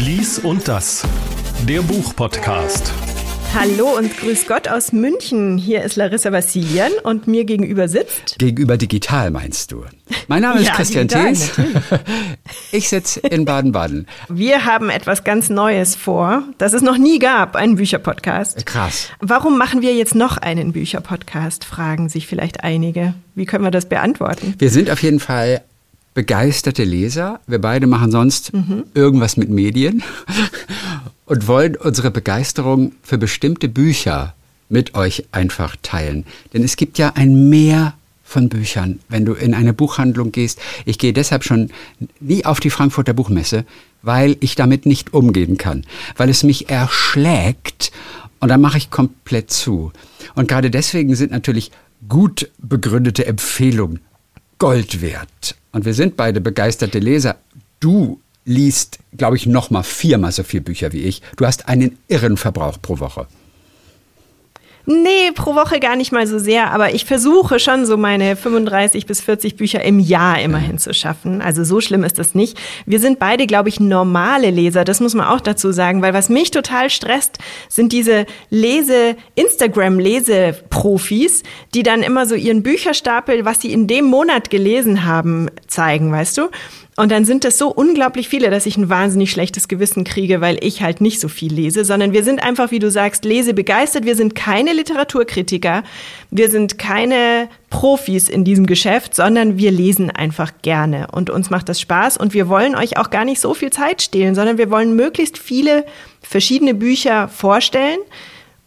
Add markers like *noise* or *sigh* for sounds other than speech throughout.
Lies und das, der Buchpodcast. Hallo und grüß Gott aus München. Hier ist Larissa Vassilian und mir gegenüber sitzt. Gegenüber digital meinst du? Mein Name *laughs* ist Ja, Christian Thees. Ich sitze in Baden-Baden. Wir haben etwas ganz Neues vor, das es noch nie gab, einen Bücherpodcast. Krass. Warum machen wir jetzt noch einen Bücherpodcast, fragen sich vielleicht einige. Wie können wir das beantworten? Wir sind auf jeden Fall begeisterte Leser. Wir beide machen sonst irgendwas mit Medien *laughs* und wollen unsere Begeisterung für bestimmte Bücher mit euch einfach teilen. Denn es gibt ja ein Meer von Büchern, wenn du in eine Buchhandlung gehst. Ich gehe deshalb schon nie auf die Frankfurter Buchmesse, weil ich damit nicht umgehen kann, weil es mich erschlägt und dann mache ich komplett zu. Und gerade deswegen sind natürlich gut begründete Empfehlungen Gold wert. Und wir sind beide begeisterte Leser. Du liest, glaube ich, noch mal viermal so viele Bücher wie ich. Du hast einen irren Verbrauch pro Woche. Nee, pro Woche gar nicht mal so sehr, aber ich versuche schon so meine 35 bis 40 Bücher im Jahr immerhin zu schaffen. Also so schlimm ist das nicht. Wir sind beide, glaube ich, normale Leser. Das muss man auch dazu sagen, weil was mich total stresst, sind diese Lese, Instagram-Leseprofis, die dann immer so ihren Bücherstapel, was sie in dem Monat gelesen haben, zeigen, weißt du? Und dann sind das so unglaublich viele, dass ich ein wahnsinnig schlechtes Gewissen kriege, weil ich halt nicht so viel lese, sondern wir sind einfach, wie du sagst, lesebegeistert. Wir sind keine Literaturkritiker. Wir sind keine Profis in diesem Geschäft, sondern wir lesen einfach gerne und uns macht das Spaß und wir wollen euch auch gar nicht so viel Zeit stehlen, sondern wir wollen möglichst viele verschiedene Bücher vorstellen,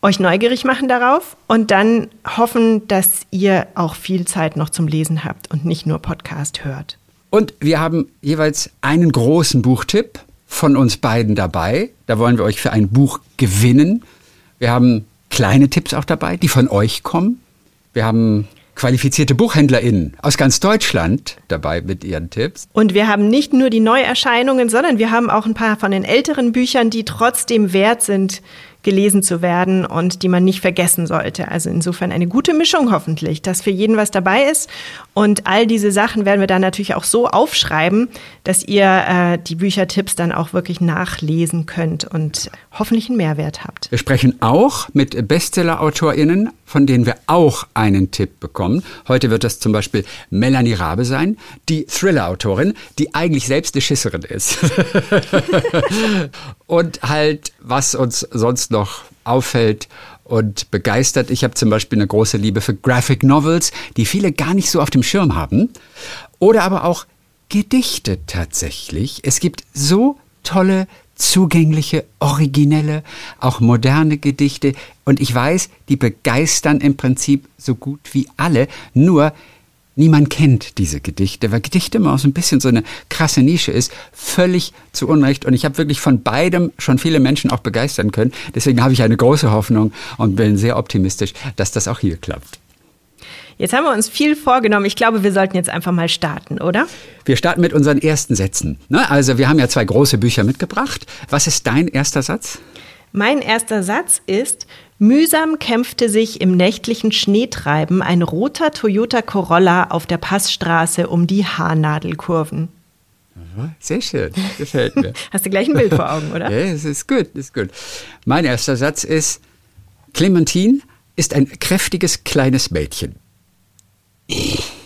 euch neugierig machen darauf und dann hoffen, dass ihr auch viel Zeit noch zum Lesen habt und nicht nur Podcast hört. Und wir haben jeweils einen großen Buchtipp von uns beiden dabei. Da wollen wir euch für ein Buch gewinnen. Wir haben kleine Tipps auch dabei, die von euch kommen. Wir haben qualifizierte BuchhändlerInnen aus ganz Deutschland dabei mit ihren Tipps. Und wir haben nicht nur die Neuerscheinungen, sondern wir haben auch ein paar von den älteren Büchern, die trotzdem wert sind, gelesen zu werden und die man nicht vergessen sollte. Also insofern eine gute Mischung hoffentlich, dass für jeden was dabei ist. Und all diese Sachen werden wir dann natürlich auch so aufschreiben, dass ihr äh, die Büchertipps dann auch wirklich nachlesen könnt und hoffentlich einen Mehrwert habt. Wir sprechen auch mit Bestseller-AutorInnen, von denen wir auch einen Tipp bekommen. Heute wird das zum Beispiel Melanie Rabe sein, die Thriller-Autorin, die eigentlich selbst eine Schisserin ist. *laughs* *laughs* und halt, was uns sonst noch auffällt und begeistert. Ich habe zum Beispiel eine große Liebe für Graphic Novels, die viele gar nicht so auf dem Schirm haben. Oder aber auch Gedichte tatsächlich. Es gibt so tolle, zugängliche, originelle, auch moderne Gedichte. Und ich weiß, die begeistern im Prinzip so gut wie alle. Nur Niemand kennt diese Gedichte, weil Gedichte immer auch so ein bisschen so eine krasse Nische ist. Völlig zu Unrecht. Und ich habe wirklich von beidem schon viele Menschen auch begeistern können. Deswegen habe ich eine große Hoffnung und bin sehr optimistisch, dass das auch hier klappt. Jetzt haben wir uns viel vorgenommen. Ich glaube, wir sollten jetzt einfach mal starten, oder? Wir starten mit unseren ersten Sätzen. Ne? Also wir haben ja zwei große Bücher mitgebracht. Was ist dein erster Satz? Mein erster Satz ist, mühsam kämpfte sich im nächtlichen Schneetreiben ein roter Toyota Corolla auf der Passstraße um die Haarnadelkurven. Sehr schön, gefällt mir. *laughs* Hast du gleich ein Bild vor Augen, oder? *laughs* ja, es ist gut, ist gut. Mein erster Satz ist, Clementine ist ein kräftiges kleines Mädchen.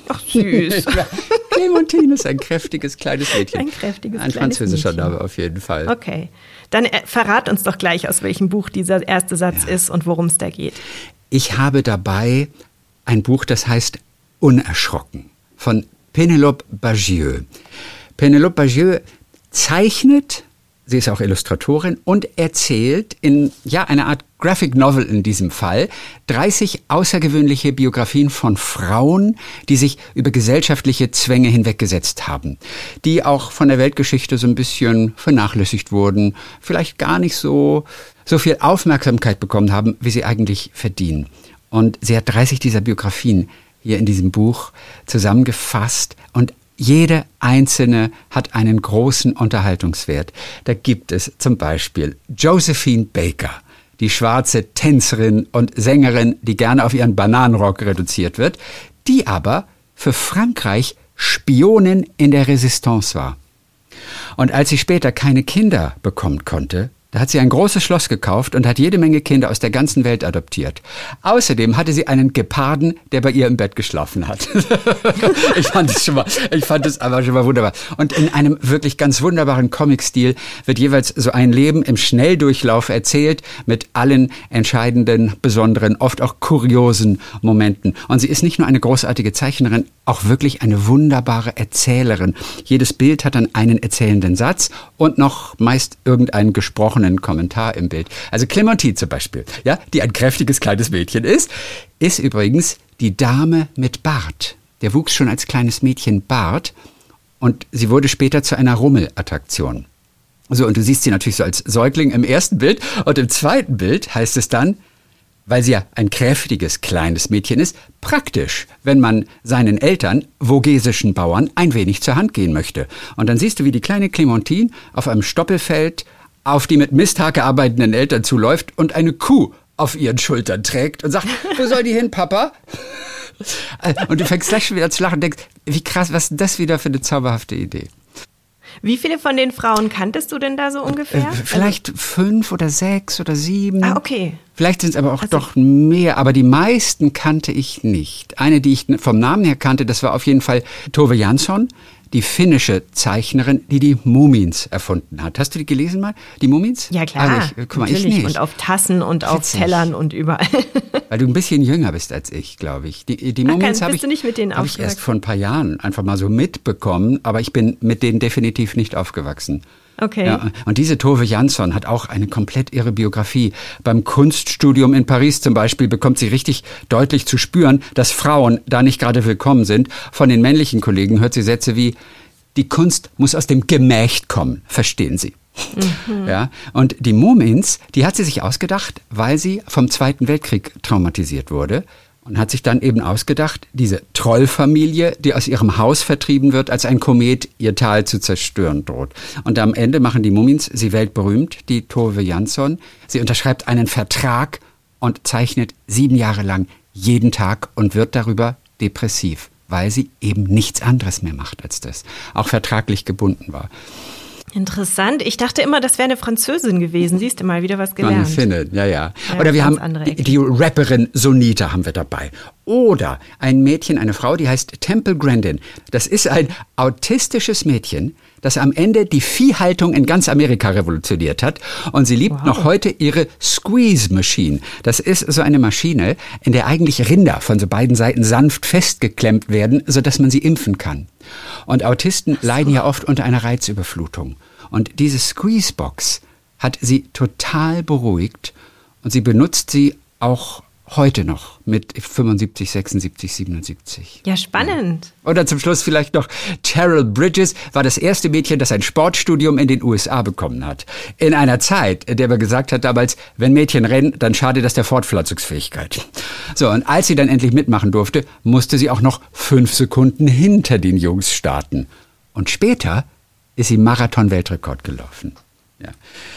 Ach, süß. *laughs* Clementine ist ein kräftiges kleines Mädchen. Ein kräftiges Ein französischer Mädchen. Name auf jeden Fall. Okay. Dann äh, verrat uns doch gleich, aus welchem Buch dieser erste Satz Ja. ist und worum es da geht. Ich habe dabei ein Buch, das heißt Unerschrocken von Penelope Bagieux. Penelope Bagieux zeichnet, sie ist auch Illustratorin und erzählt in ja einer Art Graphic Novel in diesem Fall 30 außergewöhnliche Biografien von Frauen, die sich über gesellschaftliche Zwänge hinweggesetzt haben, die auch von der Weltgeschichte so ein bisschen vernachlässigt wurden, vielleicht gar nicht so so viel Aufmerksamkeit bekommen haben, wie sie eigentlich verdienen. Und sie hat 30 dieser Biografien hier in diesem Buch zusammengefasst und jede einzelne hat einen großen Unterhaltungswert. Da gibt es zum Beispiel Josephine Baker, die schwarze Tänzerin und Sängerin, die gerne auf ihren Bananenrock reduziert wird, die aber für Frankreich Spionin in der Resistance war. Und als sie später keine Kinder bekommen konnte, da hat sie ein großes Schloss gekauft und hat jede Menge Kinder aus der ganzen Welt adoptiert. Außerdem hatte sie einen Geparden, der bei ihr im Bett geschlafen hat. *laughs* ich fand es schon mal, ich fand es aber schon mal wunderbar. Und in einem wirklich ganz wunderbaren Comic-Stil wird jeweils so ein Leben im Schnelldurchlauf erzählt mit allen entscheidenden, besonderen, oft auch kuriosen Momenten. Und sie ist nicht nur eine großartige Zeichnerin, auch wirklich eine wunderbare Erzählerin. Jedes Bild hat dann einen erzählenden Satz und noch meist irgendeinen gesprochenen Kommentar im Bild. Also Clementine zum Beispiel, ja, die ein kräftiges kleines Mädchen ist, ist übrigens die Dame mit Bart. Der wuchs schon als kleines Mädchen Bart und sie wurde später zu einer Rummelattraktion. So, und du siehst sie natürlich so als Säugling im ersten Bild und im zweiten Bild heißt es dann, weil sie ja ein kräftiges kleines Mädchen ist, praktisch, wenn man seinen Eltern, vogesischen Bauern, ein wenig zur Hand gehen möchte. Und dann siehst du, wie die kleine Clementine auf einem Stoppelfeld auf die mit Misthake arbeitenden Eltern zuläuft und eine Kuh auf ihren Schultern trägt und sagt, wo soll die hin, Papa? Und du fängst gleich schon wieder zu lachen und denkst, wie krass, was ist das wieder für eine zauberhafte Idee? Wie viele von den Frauen kanntest du denn da so ungefähr? Äh, vielleicht also, fünf oder sechs oder sieben. Ah, okay. Vielleicht sind es aber auch also, doch mehr, aber die meisten kannte ich nicht. Eine, die ich vom Namen her kannte, das war auf jeden Fall Tove Jansson die finnische Zeichnerin, die die Mumins erfunden hat. Hast du die gelesen mal? Die Mumins? Ja, klar. Also ich, guck mal, natürlich. ich nicht. Und auf Tassen und Witzig. auf Tellern und überall. *laughs* Weil du ein bisschen jünger bist als ich, glaube ich. Die, die Mumins habe ich, hab ich erst vor ein paar Jahren einfach mal so mitbekommen, aber ich bin mit denen definitiv nicht aufgewachsen. Okay. Ja, und diese Tove Jansson hat auch eine komplett irre Biografie. Beim Kunststudium in Paris zum Beispiel bekommt sie richtig deutlich zu spüren, dass Frauen da nicht gerade willkommen sind. Von den männlichen Kollegen hört sie Sätze wie, die Kunst muss aus dem Gemächt kommen, verstehen Sie. Mhm. Ja, und die Mumins, die hat sie sich ausgedacht, weil sie vom Zweiten Weltkrieg traumatisiert wurde und hat sich dann eben ausgedacht, diese Trollfamilie, die aus ihrem Haus vertrieben wird, als ein Komet ihr Tal zu zerstören droht. Und am Ende machen die Mummins sie weltberühmt, die Tove Jansson. Sie unterschreibt einen Vertrag und zeichnet sieben Jahre lang jeden Tag und wird darüber depressiv, weil sie eben nichts anderes mehr macht als das, auch vertraglich gebunden war. Interessant. Ich dachte immer, das wäre eine Französin gewesen. Siehst du mal wieder was gelernt. Eine Finne, ja, ja. ja Oder wir haben die, die, Rapperin Sonita haben wir dabei. Oder ein Mädchen, eine Frau, die heißt Temple Grandin. Das ist ein autistisches Mädchen, das am Ende die Viehhaltung in ganz Amerika revolutioniert hat. Und sie liebt wow. noch heute ihre Squeeze Machine. Das ist so eine Maschine, in der eigentlich Rinder von so beiden Seiten sanft festgeklemmt werden, sodass man sie impfen kann. Und Autisten so. leiden ja oft unter einer Reizüberflutung. Und diese Squeezebox hat sie total beruhigt und sie benutzt sie auch heute noch mit 75, 76, 77. Ja, spannend. Oder zum Schluss vielleicht noch, Terrell Bridges war das erste Mädchen, das ein Sportstudium in den USA bekommen hat. In einer Zeit, in der man gesagt hat damals, wenn Mädchen rennen, dann schadet das der Fortpflanzungsfähigkeit. So, und als sie dann endlich mitmachen durfte, musste sie auch noch fünf Sekunden hinter den Jungs starten. Und später ist sie Marathon-Weltrekord gelaufen. Ja.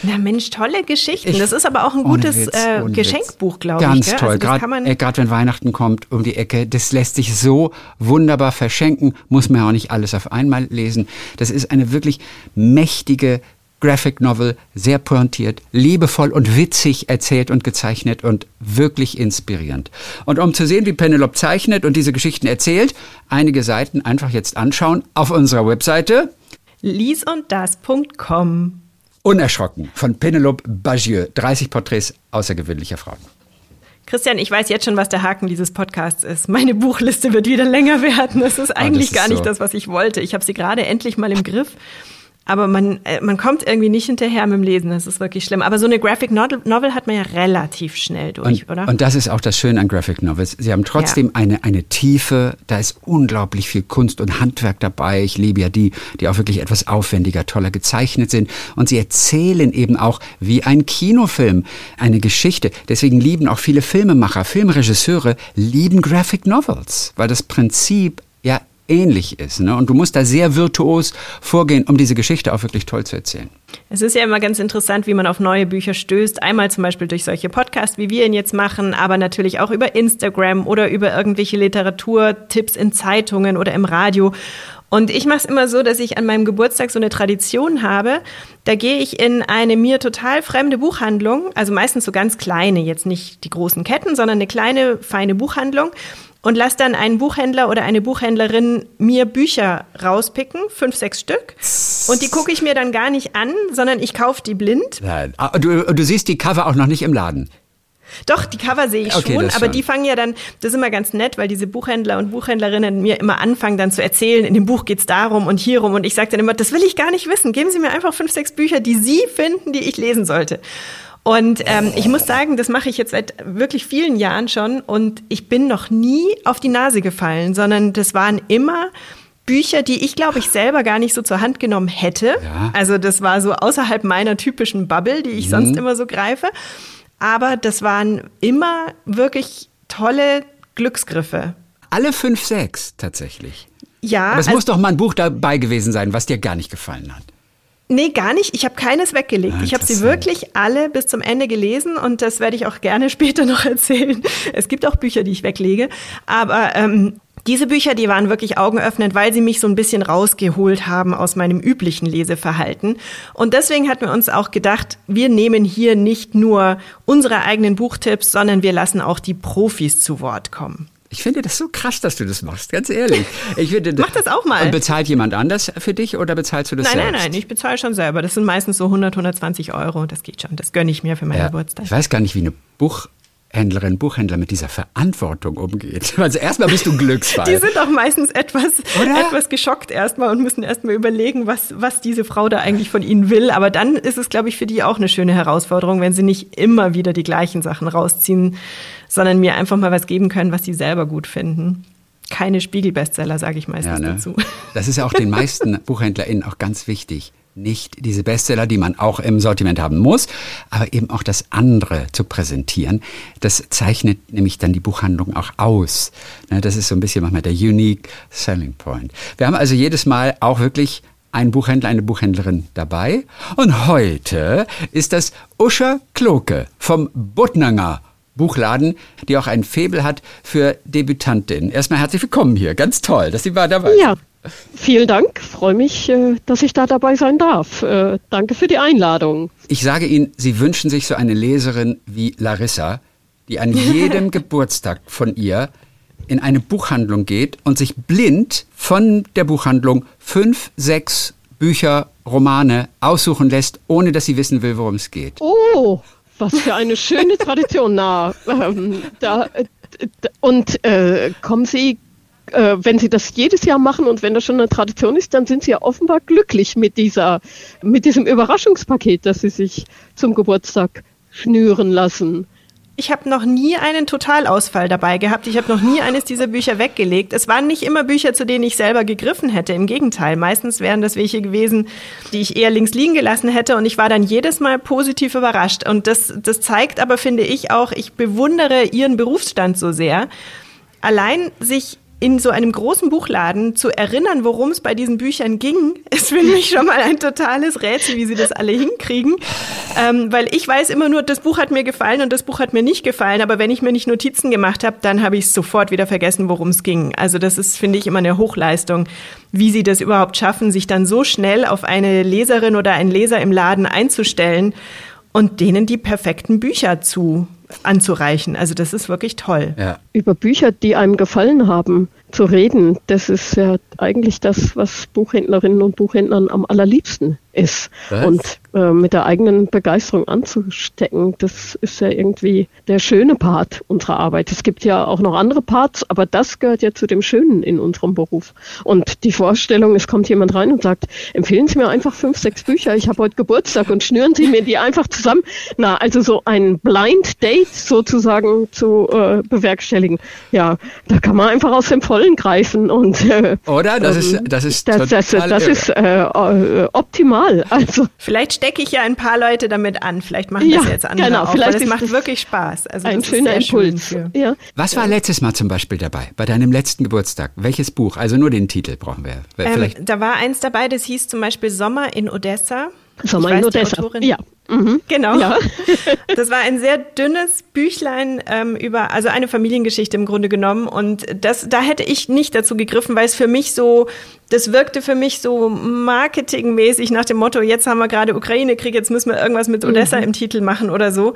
Na Mensch, tolle Geschichten. Ich, das ist aber auch ein gutes Witz, äh, Geschenkbuch, glaube ich. Ganz toll. Also Gerade wenn Weihnachten kommt um die Ecke, das lässt sich so wunderbar verschenken. Muss man ja auch nicht alles auf einmal lesen. Das ist eine wirklich mächtige Graphic Novel, sehr pointiert, liebevoll und witzig erzählt und gezeichnet und wirklich inspirierend. Und um zu sehen, wie Penelope zeichnet und diese Geschichten erzählt, einige Seiten einfach jetzt anschauen auf unserer Webseite liesunddas.com. Unerschrocken von Penelope Bagieux. 30 Porträts außergewöhnlicher Frauen. Christian, ich weiß jetzt schon, was der Haken dieses Podcasts ist. Meine Buchliste wird wieder länger werden. Das ist eigentlich oh, das ist gar nicht so. das, was ich wollte. Ich habe sie gerade endlich mal im Griff. Aber man, äh, man kommt irgendwie nicht hinterher mit dem Lesen. Das ist wirklich schlimm. Aber so eine Graphic Novel hat man ja relativ schnell durch, und, oder? Und das ist auch das Schöne an Graphic Novels. Sie haben trotzdem ja. eine, eine Tiefe. Da ist unglaublich viel Kunst und Handwerk dabei. Ich liebe ja die, die auch wirklich etwas aufwendiger, toller gezeichnet sind. Und sie erzählen eben auch wie ein Kinofilm eine Geschichte. Deswegen lieben auch viele Filmemacher, Filmregisseure, lieben Graphic Novels, weil das Prinzip ja ähnlich ist. Ne? Und du musst da sehr virtuos vorgehen, um diese Geschichte auch wirklich toll zu erzählen. Es ist ja immer ganz interessant, wie man auf neue Bücher stößt. Einmal zum Beispiel durch solche Podcasts, wie wir ihn jetzt machen, aber natürlich auch über Instagram oder über irgendwelche Literaturtipps in Zeitungen oder im Radio. Und ich mache es immer so, dass ich an meinem Geburtstag so eine Tradition habe. Da gehe ich in eine mir total fremde Buchhandlung, also meistens so ganz kleine, jetzt nicht die großen Ketten, sondern eine kleine, feine Buchhandlung und lass dann einen Buchhändler oder eine Buchhändlerin mir Bücher rauspicken, fünf, sechs Stück. Und die gucke ich mir dann gar nicht an, sondern ich kaufe die blind. Nein. Ah, Du, du siehst die Cover auch noch nicht im Laden. Doch, die Cover sehe ich Okay, schon, aber schon. die fangen ja dann, das ist immer ganz nett, weil diese Buchhändler und Buchhändlerinnen mir immer anfangen dann zu erzählen, in dem Buch geht's darum und hierum und ich sage dann immer, das will ich gar nicht wissen, geben Sie mir einfach fünf, sechs Bücher, die Sie finden, die ich lesen sollte. Und ähm, ich muss sagen, das mache ich jetzt seit wirklich vielen Jahren schon und ich bin noch nie auf die Nase gefallen, sondern das waren immer Bücher, die ich glaube ich selber gar nicht so zur Hand genommen hätte. Ja. Also das war so außerhalb meiner typischen Bubble, die ich Mhm. sonst immer so greife. Aber das waren immer wirklich tolle Glücksgriffe. Alle fünf, sechs tatsächlich. Ja, Aber es also- muss doch mal ein Buch dabei gewesen sein, was dir gar nicht gefallen hat. Nee, gar nicht. Ich habe keines weggelegt. Ah, ich habe sie wirklich alle bis zum Ende gelesen und das werde ich auch gerne *laughs* später noch erzählen. Es gibt auch Bücher, die ich weglege. Aber ähm, diese Bücher, die waren wirklich augenöffnend, weil sie mich so ein bisschen rausgeholt haben aus meinem üblichen Leseverhalten. Und deswegen hatten wir uns auch gedacht, wir nehmen hier nicht nur unsere eigenen Buchtipps, sondern wir lassen auch die Profis zu Wort kommen. Ich finde das so krass, dass du das machst, ganz ehrlich. Ich finde, *laughs* Mach das auch mal. Und bezahlt jemand anders für dich oder bezahlst du das Nein, selbst? nein, nein, ich bezahle schon selber. Das sind meistens so 100, 120 Euro. Das geht schon. Das gönne ich mir für meinen Ja, Geburtstag. ich weiß gar nicht, wie eine Buchhändlerin, Buchhändler mit dieser Verantwortung umgeht. *laughs* Also erstmal bist du Glücksfall. Die sind auch meistens etwas, Oder? etwas geschockt erstmal und müssen erstmal überlegen, was, was diese Frau da eigentlich von ihnen will. Aber dann ist es, glaube ich, für die auch eine schöne Herausforderung, wenn sie nicht immer wieder die gleichen Sachen rausziehen, sondern mir einfach mal was geben können, was sie selber gut finden. Keine Spiegelbestseller, sage ich meistens Ja, ne? dazu. Das ist ja auch den meisten *laughs* BuchhändlerInnen auch ganz wichtig. Nicht diese Bestseller, die man auch im Sortiment haben muss, aber eben auch das andere zu präsentieren. Das zeichnet nämlich dann die Buchhandlung auch aus. Ne, Das ist so ein bisschen manchmal der unique selling point. Wir haben also jedes Mal auch wirklich einen Buchhändler, eine Buchhändlerin dabei. Und heute ist das Uscha Kloke vom Buttnanger Buchladen, die auch ein Faible hat für Debütantinnen. Erstmal herzlich willkommen hier. Ganz toll, dass Sie mal dabei sind. Ja, vielen Dank. Freue mich, äh, dass ich da dabei sein darf. Äh, Danke für die Einladung. Ich sage Ihnen, Sie wünschen sich so eine Leserin wie Larissa, die an *laughs* jedem Geburtstag von ihr in eine Buchhandlung geht und sich blind von der Buchhandlung fünf, sechs Bücher, Romane aussuchen lässt, ohne dass sie wissen will, worum es geht. Oh, was für eine schöne Tradition. Na, *laughs* ähm, da, und äh, kommen Sie, äh, wenn Sie das jedes Jahr machen und wenn das schon eine Tradition ist, dann sind Sie ja offenbar glücklich mit dieser, mit diesem Überraschungspaket, das Sie sich zum Geburtstag schnüren lassen. Ich habe noch nie einen Totalausfall dabei gehabt. Ich habe noch nie eines dieser Bücher weggelegt. Es waren nicht immer Bücher, zu denen ich selber gegriffen hätte. Im Gegenteil, meistens wären das welche gewesen, die ich eher links liegen gelassen hätte. Und ich war dann jedes Mal positiv überrascht. Und das, das zeigt aber, finde ich auch, ich bewundere ihren Berufsstand so sehr. Allein sich in so einem großen Buchladen zu erinnern, worum es bei diesen Büchern ging, *laughs* ist für mich schon mal ein totales Rätsel, wie sie das alle hinkriegen. Ähm, weil ich weiß immer nur, das Buch hat mir gefallen und das Buch hat mir nicht gefallen. Aber wenn ich mir nicht Notizen gemacht habe, dann habe ich sofort wieder vergessen, worum es ging. Also das ist, finde ich, immer eine Hochleistung, wie sie das überhaupt schaffen, sich dann so schnell auf eine Leserin oder einen Leser im Laden einzustellen und denen die perfekten Bücher zu anzureichen. Also das ist wirklich toll. Ja. über Bücher, die einem gefallen haben, zu reden, das ist ja eigentlich das, was Buchhändlerinnen und Buchhändlern am allerliebsten ist. Was? Und äh, mit der eigenen Begeisterung anzustecken, das ist ja irgendwie der schöne Part unserer Arbeit. Es gibt ja auch noch andere Parts, aber das gehört ja zu dem Schönen in unserem Beruf. Und die Vorstellung, es kommt jemand rein und sagt, empfehlen Sie mir einfach fünf, sechs Bücher, ich habe heute Geburtstag und schnüren Sie mir die einfach zusammen. Na, also so ein Blind Date sozusagen zu äh, bewerkstelligen. Ja, da kann man einfach aus dem Vollen greifen und äh, Oder? Das ist, ähm, das ist das, das, total das irre. ist äh, äh, optimal. *laughs* Also Vielleicht stecke ich ja ein paar Leute damit an. Vielleicht machen das Ja, jetzt andere genau, auch. vielleicht es macht das wirklich Spaß. Also ein schöner Impuls. Schön für Ja. Was war letztes Mal zum Beispiel dabei? Bei deinem letzten Geburtstag? Welches Buch? Also nur den Titel brauchen wir. Ähm, Vielleicht. da war eins dabei, das hieß zum Beispiel Sommer in Odessa. Weiß, die Odessa. Autorin Ja. Mhm. Genau. Ja. *laughs* das war ein sehr dünnes Büchlein ähm, über, also eine Familiengeschichte im Grunde genommen. Und das, da hätte ich nicht dazu gegriffen, weil es für mich so, das wirkte für mich so marketingmäßig nach dem Motto, jetzt haben wir gerade Ukraine-Krieg, jetzt müssen wir irgendwas mit Odessa mhm. im Titel machen oder so.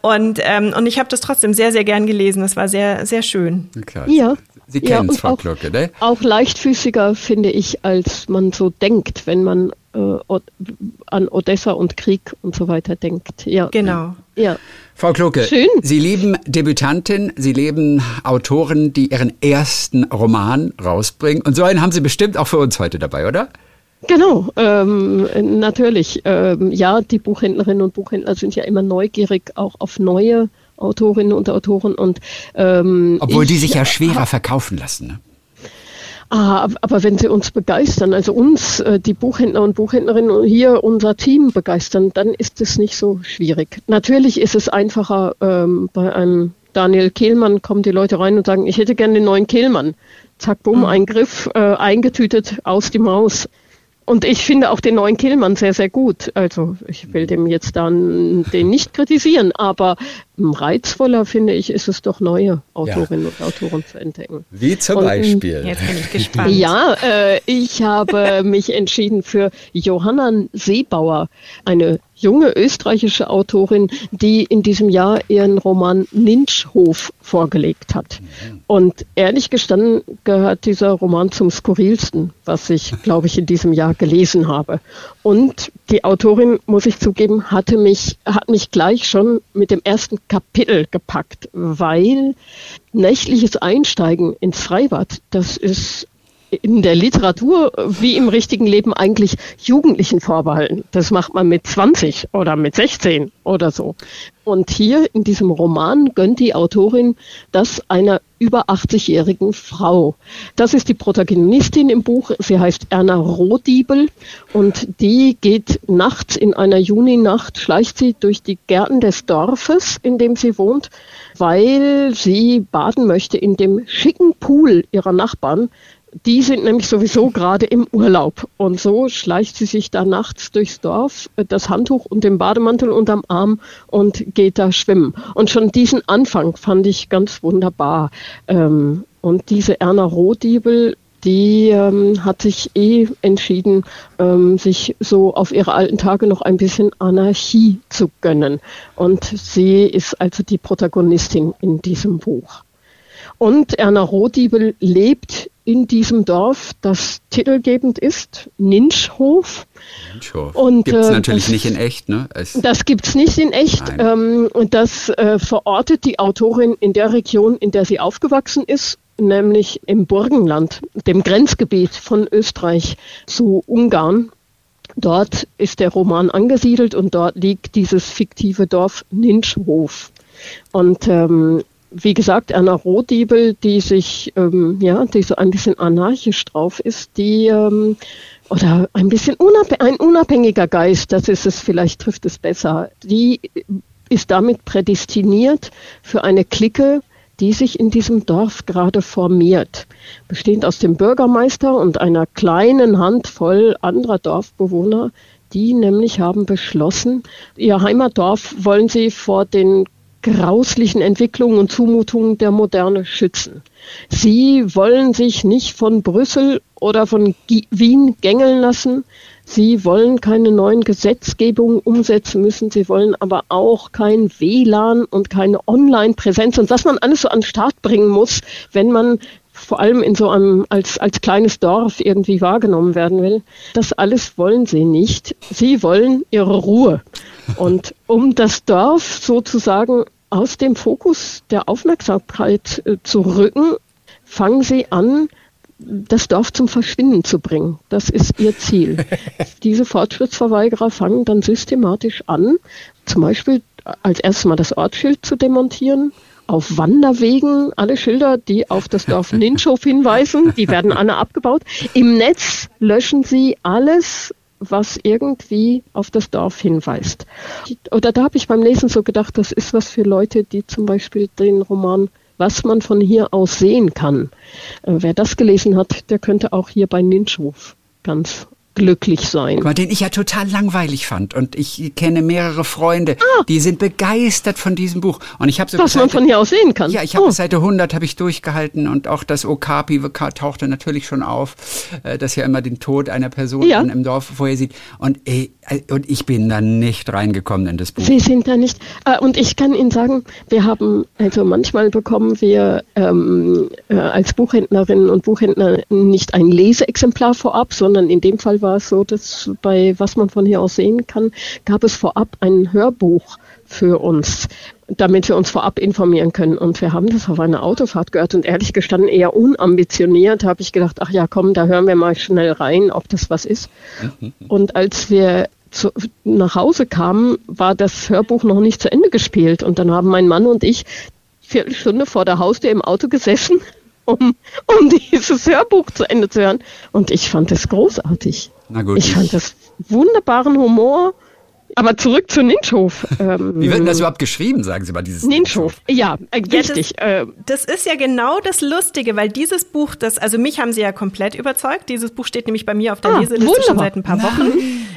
Und, ähm, und ich habe das trotzdem sehr, sehr gern gelesen. Das war sehr, sehr schön. Klar. Ja. Sie kennen es, Frau auch, Glocke, ne? Auch leichtfüßiger, finde ich, als man so denkt, wenn man an Odessa und Krieg und so weiter denkt. Ja. Genau. Ja. Frau Klucke, Schön. Sie lieben Debütantin, Sie lieben Autoren, die ihren ersten Roman rausbringen. Und so einen haben Sie bestimmt auch für uns heute dabei, oder? Genau, ähm, natürlich. Ähm, ja, die Buchhändlerinnen und Buchhändler sind ja immer neugierig auch auf neue Autorinnen und Autoren und ähm, obwohl ich, die sich ja schwerer verkaufen lassen. Ne? Ah, aber wenn sie uns begeistern, also uns, äh, die Buchhändler und Buchhändlerinnen hier, unser Team begeistern, dann ist es nicht so schwierig. Natürlich ist es einfacher, ähm, bei einem Daniel Kehlmann kommen die Leute rein und sagen, ich hätte gerne den neuen Kehlmann. Zack, bumm, mhm. ein Griff, äh, eingetütet, aus die Maus. Und ich finde auch den neuen Kehlmann sehr, sehr gut. Also ich will dem jetzt dann den nicht kritisieren, aber reizvoller, finde ich, ist es doch neue Autorinnen ja. und Autoren zu entdecken. Wie zum und, Beispiel. Jetzt bin ich gespannt. Ja, äh, ich habe mich entschieden für Johanna Seebauer, eine junge österreichische Autorin, die in diesem Jahr ihren Roman Ninschhof vorgelegt hat. Und ehrlich gestanden gehört dieser Roman zum skurrilsten, was ich, glaube ich, in diesem Jahr gelesen habe. Und die Autorin, muss ich zugeben, hatte mich, hat mich gleich schon mit dem ersten Kapitel gepackt, weil nächtliches Einsteigen ins Freibad, das ist in der Literatur wie im richtigen Leben eigentlich Jugendlichen vorbehalten. Das macht man mit 20 oder mit 16 oder so. Und hier in diesem Roman gönnt die Autorin das einer über 80-jährigen Frau. Das ist die Protagonistin im Buch. Sie heißt Erna Rohdiebel und die geht nachts in einer Juninacht, schleicht sie durch die Gärten des Dorfes, in dem sie wohnt, weil sie baden möchte in dem schicken Pool ihrer Nachbarn, die sind nämlich sowieso gerade im Urlaub. Und so schleicht sie sich da nachts durchs Dorf, äh, das Handtuch und den Bademantel unterm Arm und geht da schwimmen. Und schon diesen Anfang fand ich ganz wunderbar. Ähm, und diese Erna Rohdiebel, die ähm, hat sich eh entschieden, ähm, sich so auf ihre alten Tage noch ein bisschen Anarchie zu gönnen. Und sie ist also die Protagonistin in diesem Buch. Und Erna Rohdiebel lebt in diesem Dorf, das titelgebend ist, Ninschhof. Ninschhof. Und gibt es äh, natürlich das, nicht in echt, ne? Es das gibt es nicht in echt. Ähm, und das äh, verortet die Autorin in der Region, in der sie aufgewachsen ist, nämlich im Burgenland, dem Grenzgebiet von Österreich zu Ungarn. Dort ist der Roman angesiedelt und dort liegt dieses fiktive Dorf Ninschhof. Und ähm, wie gesagt, Erna Rohdiebel, die sich, ähm, ja, die so ein bisschen anarchisch drauf ist, die, ähm, oder ein bisschen unab ein unabhängiger Geist, das ist es, vielleicht trifft es besser, die ist damit prädestiniert für eine Clique, die sich in diesem Dorf gerade formiert, bestehend aus dem Bürgermeister und einer kleinen Handvoll anderer Dorfbewohner, die nämlich haben beschlossen, ihr Heimatdorf wollen sie vor den grauslichen Entwicklungen und Zumutungen der Moderne schützen. Sie wollen sich nicht von Brüssel oder von Wien gängeln lassen. Sie wollen keine neuen Gesetzgebungen umsetzen müssen. Sie wollen aber auch kein WLAN und keine Online-Präsenz und was man alles so an den Start bringen muss, wenn man vor allem in so einem als, als kleines Dorf irgendwie wahrgenommen werden will. Das alles wollen sie nicht. Sie wollen ihre Ruhe. Und um das Dorf sozusagen aus dem Fokus der Aufmerksamkeit äh, zu rücken, fangen sie an, das Dorf zum Verschwinden zu bringen. Das ist ihr Ziel. *laughs* Diese Fortschrittsverweigerer fangen dann systematisch an, zum Beispiel als erstes mal das Ortsschild zu demontieren, auf Wanderwegen alle Schilder, die auf das Dorf *laughs* Ninschow hinweisen, die werden alle abgebaut. Im Netz löschen sie alles, was irgendwie auf das Dorf hinweist. Oder da habe ich beim Lesen so gedacht, das ist was für Leute, die zum Beispiel den Roman Was man von hier aus sehen kann. Äh, wer das gelesen hat, der könnte auch hier bei Ninschhof ganz glücklich sein. Mal, den ich ja total langweilig fand. Und ich kenne mehrere Freunde, Ah. die sind begeistert von diesem Buch. Und ich habe so Was man von hier aus sehen kann. Ja, ich habe Oh. Seite 100 habe ich durchgehalten und auch das Okapi tauchte natürlich schon auf, äh, das ja immer den Tod einer Person Ja. im Dorf vorher sieht. Und, äh, und ich bin da nicht reingekommen in das Buch. Sie sind da nicht. Äh, und ich kann Ihnen sagen, wir haben, also manchmal bekommen wir ähm, äh, als Buchhändlerinnen und Buchhändler nicht ein Leseexemplar vorab, sondern in dem Fall war es so, dass bei was man von hier aus sehen kann, gab es vorab ein Hörbuch für uns, damit wir uns vorab informieren können. Und wir haben das auf einer Autofahrt gehört und ehrlich gestanden eher unambitioniert habe ich gedacht, ach ja, komm, da hören wir mal schnell rein, ob das was ist. *laughs* Und als wir zu, nach Hause kamen, war das Hörbuch noch nicht zu Ende gespielt. Und dann haben mein Mann und ich Viertelstunde vor der Haustür im Auto gesessen, *laughs* um, um dieses Hörbuch zu Ende zu hören. Und ich fand es großartig. Na gut, ich ich- fand das wunderbaren Humor. Aber zurück zu Ninschhof. Ähm, Wie wird denn das überhaupt geschrieben, sagen Sie mal, dieses Ninschhof, ja, äh, Ja, richtig. äh, Das ist ja genau das Lustige, weil dieses Buch, das, also mich haben sie ja komplett überzeugt. Dieses Buch steht nämlich bei mir auf der Ah, Leseliste schon wunderbar. seit ein paar Wochen.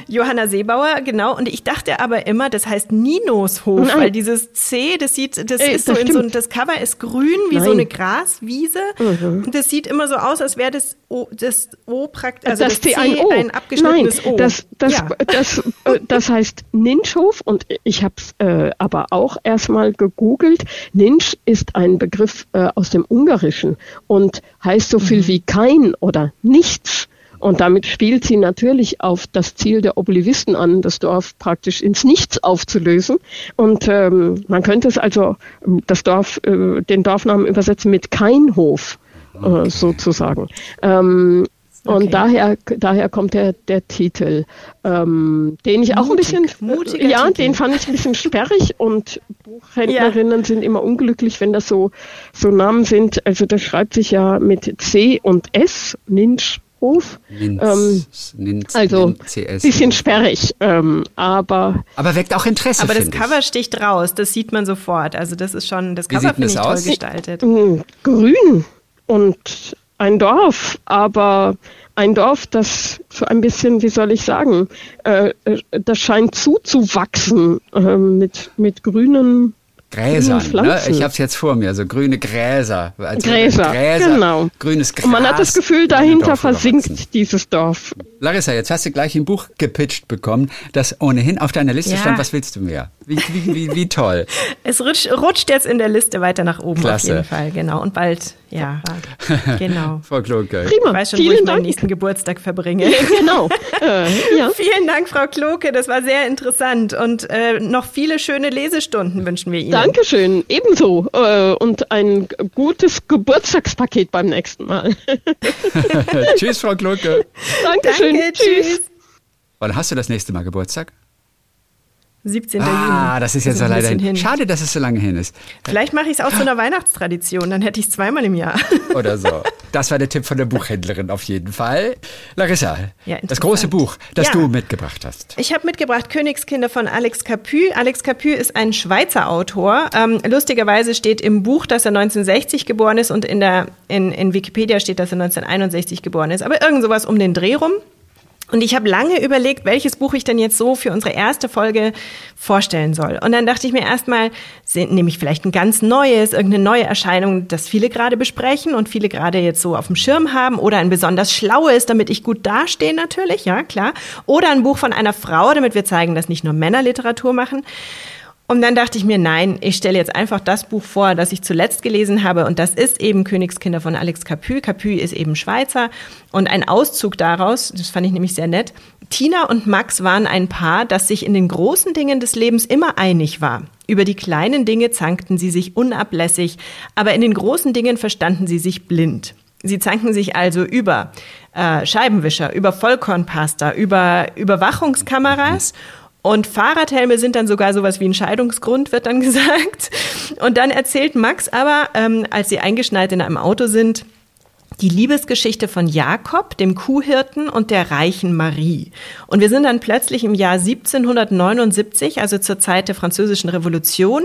Johanna Seebauer, genau. Und ich dachte aber immer, das heißt Ninos Hof, Nein. weil dieses C, das sieht, das Ey, ist so das in so stimmt. das Cover ist grün wie so Nein. Mhm. eine Graswiese. Und das sieht immer so aus, als wäre das O, das O praktisch, also das, C ein O. ein abgeschnittenes Nein, O. Das, das, ja. das, äh, das heißt Ninschhof und ich habe es äh, aber auch erstmal gegoogelt. Ninsch ist ein Begriff äh, aus dem Ungarischen und heißt so Mhm. viel wie kein oder nichts. Und damit spielt sie natürlich auf das Ziel der Oblivisten an, das Dorf praktisch ins Nichts aufzulösen. Und ähm, man könnte es also ähm, das Dorf, äh, den Dorfnamen übersetzen mit Keinhof, äh, sozusagen. Ähm, Okay. Und daher, daher kommt der, der Titel, ähm, den ich auch ein Mutig, bisschen, mutiger ja, Titel. den fand ich ein bisschen sperrig *laughs* und Buchhändlerinnen sind immer unglücklich, wenn das so, so Namen sind. Also das schreibt sich ja mit C und S, Ninschhof. Ninz, Ähm, Ninz, also CS. bisschen sperrig, ähm, aber Aber weckt auch Interesse, Aber das Cover ich. sticht raus, das sieht man sofort. Also das ist schon, das Wie Cover finde ich toll gestaltet. mh, grün und ein Dorf, aber ein Dorf, das so ein bisschen, wie soll ich sagen, äh, äh, das scheint zuzuwachsen äh, mit, mit grünen Gräsern, ne? Ich habe es jetzt vor mir, so grüne Gräser. Also Gräser, genau. Grünes Gras. Und man hat das Gefühl, dahinter versinkt dieses Dorf. Larissa, jetzt hast du gleich ein Buch gepitcht bekommen, das ohnehin auf deiner Liste Ja. stand. Was willst du mehr? Wie, wie, wie, wie toll. *laughs* Es rutscht, rutscht jetzt in der Liste weiter nach oben Klasse. auf jeden Fall, genau. Und bald, ja, *laughs* genau. Frau Kloke. Prima, Ich weiß schon, wo vielen ich meinen Dank. nächsten Geburtstag verbringe. *laughs* genau. äh, ja. Vielen Dank, Frau Kloke, das war sehr interessant. Und äh, noch viele schöne Lesestunden wünschen wir Ihnen. Dankeschön, ebenso. Äh, und ein gutes Geburtstagspaket beim nächsten Mal. *laughs* Tschüss, Frau Kloke. Dankeschön. Danke, tschüss. Wann hast du das nächste Mal Geburtstag? 17. Juni. Ah, das ist jetzt ein leider hin. Schade, dass es so lange hin ist. Vielleicht mache ich es auch zu einer Weihnachtstradition, dann hätte ich es zweimal im Jahr. *laughs* Oder so. *laughs* Das war der Tipp von der Buchhändlerin auf jeden Fall. Larissa, Ja, das große. Buch, das Ja. du mitgebracht hast. Ich habe mitgebracht Königskinder von Alex Capu. Alex Capu ist ein Schweizer Autor. Ähm, lustigerweise steht im Buch, dass er 1960 geboren ist und in, der, in, in Wikipedia steht, dass er 1961 geboren ist. Aber irgend sowas um den Dreh rum. Und ich habe lange überlegt, welches Buch ich denn jetzt so für unsere erste Folge vorstellen soll. Und dann dachte ich mir erstmal, nehme ich vielleicht ein ganz neues, irgendeine neue Erscheinung, das viele gerade besprechen und viele gerade jetzt so auf dem Schirm haben oder ein besonders schlaues, damit ich gut dastehe natürlich, ja klar. Oder ein Buch von einer Frau, damit wir zeigen, dass nicht nur Männer Literatur machen. Und dann dachte ich mir, nein, ich stelle jetzt einfach das Buch vor, das ich zuletzt gelesen habe. Und das ist eben Königskinder von Alex Capu. Capu ist eben Schweizer. Und ein Auszug daraus, das fand ich nämlich sehr nett. Tina und Max waren ein Paar, das sich in den großen Dingen des Lebens immer einig war. Über die kleinen Dinge zankten sie sich unablässig, aber in den großen Dingen verstanden sie sich blind. Sie zanken sich also über äh, Scheibenwischer, über Vollkornpasta, über Überwachungskameras. Und Fahrradhelme sind dann sogar sowas wie ein Scheidungsgrund, wird dann *laughs* gesagt. Und dann erzählt Max aber, ähm, als sie eingeschneit in einem Auto sind, die Liebesgeschichte von Jakob, dem Kuhhirten und der reichen Marie. Und wir sind dann plötzlich im Jahr 1779, also zur Zeit der Französischen Revolution.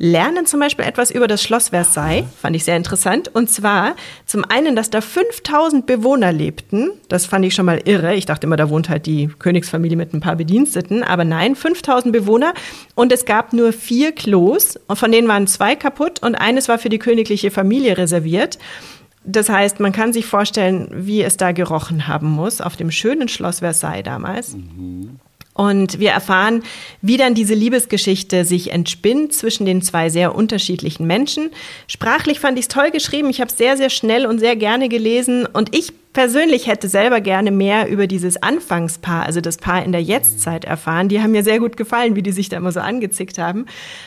Lernen zum Beispiel etwas über das Schloss Versailles, fand ich sehr interessant. Und zwar zum einen, dass da 5000 Bewohner lebten. Das fand ich schon mal irre. Ich dachte immer, da wohnt halt die Königsfamilie mit ein paar Bediensteten. Aber nein, 5000 Bewohner. Und es gab nur vier Klos. Und von denen waren zwei kaputt und eines war für die königliche Familie reserviert. Das heißt, man kann sich vorstellen, wie es da gerochen haben muss auf dem schönen Schloss Versailles damals. Mhm. Und wir erfahren, wie dann diese Liebesgeschichte sich entspinnt zwischen den zwei sehr unterschiedlichen Menschen. Sprachlich fand ich es toll geschrieben. Ich habe es sehr, sehr schnell und sehr gerne gelesen. Und ich persönlich hätte selber gerne mehr über dieses Anfangspaar, also das Paar in der Jetztzeit erfahren. Die haben mir sehr gut gefallen, wie die sich da immer so angezickt haben.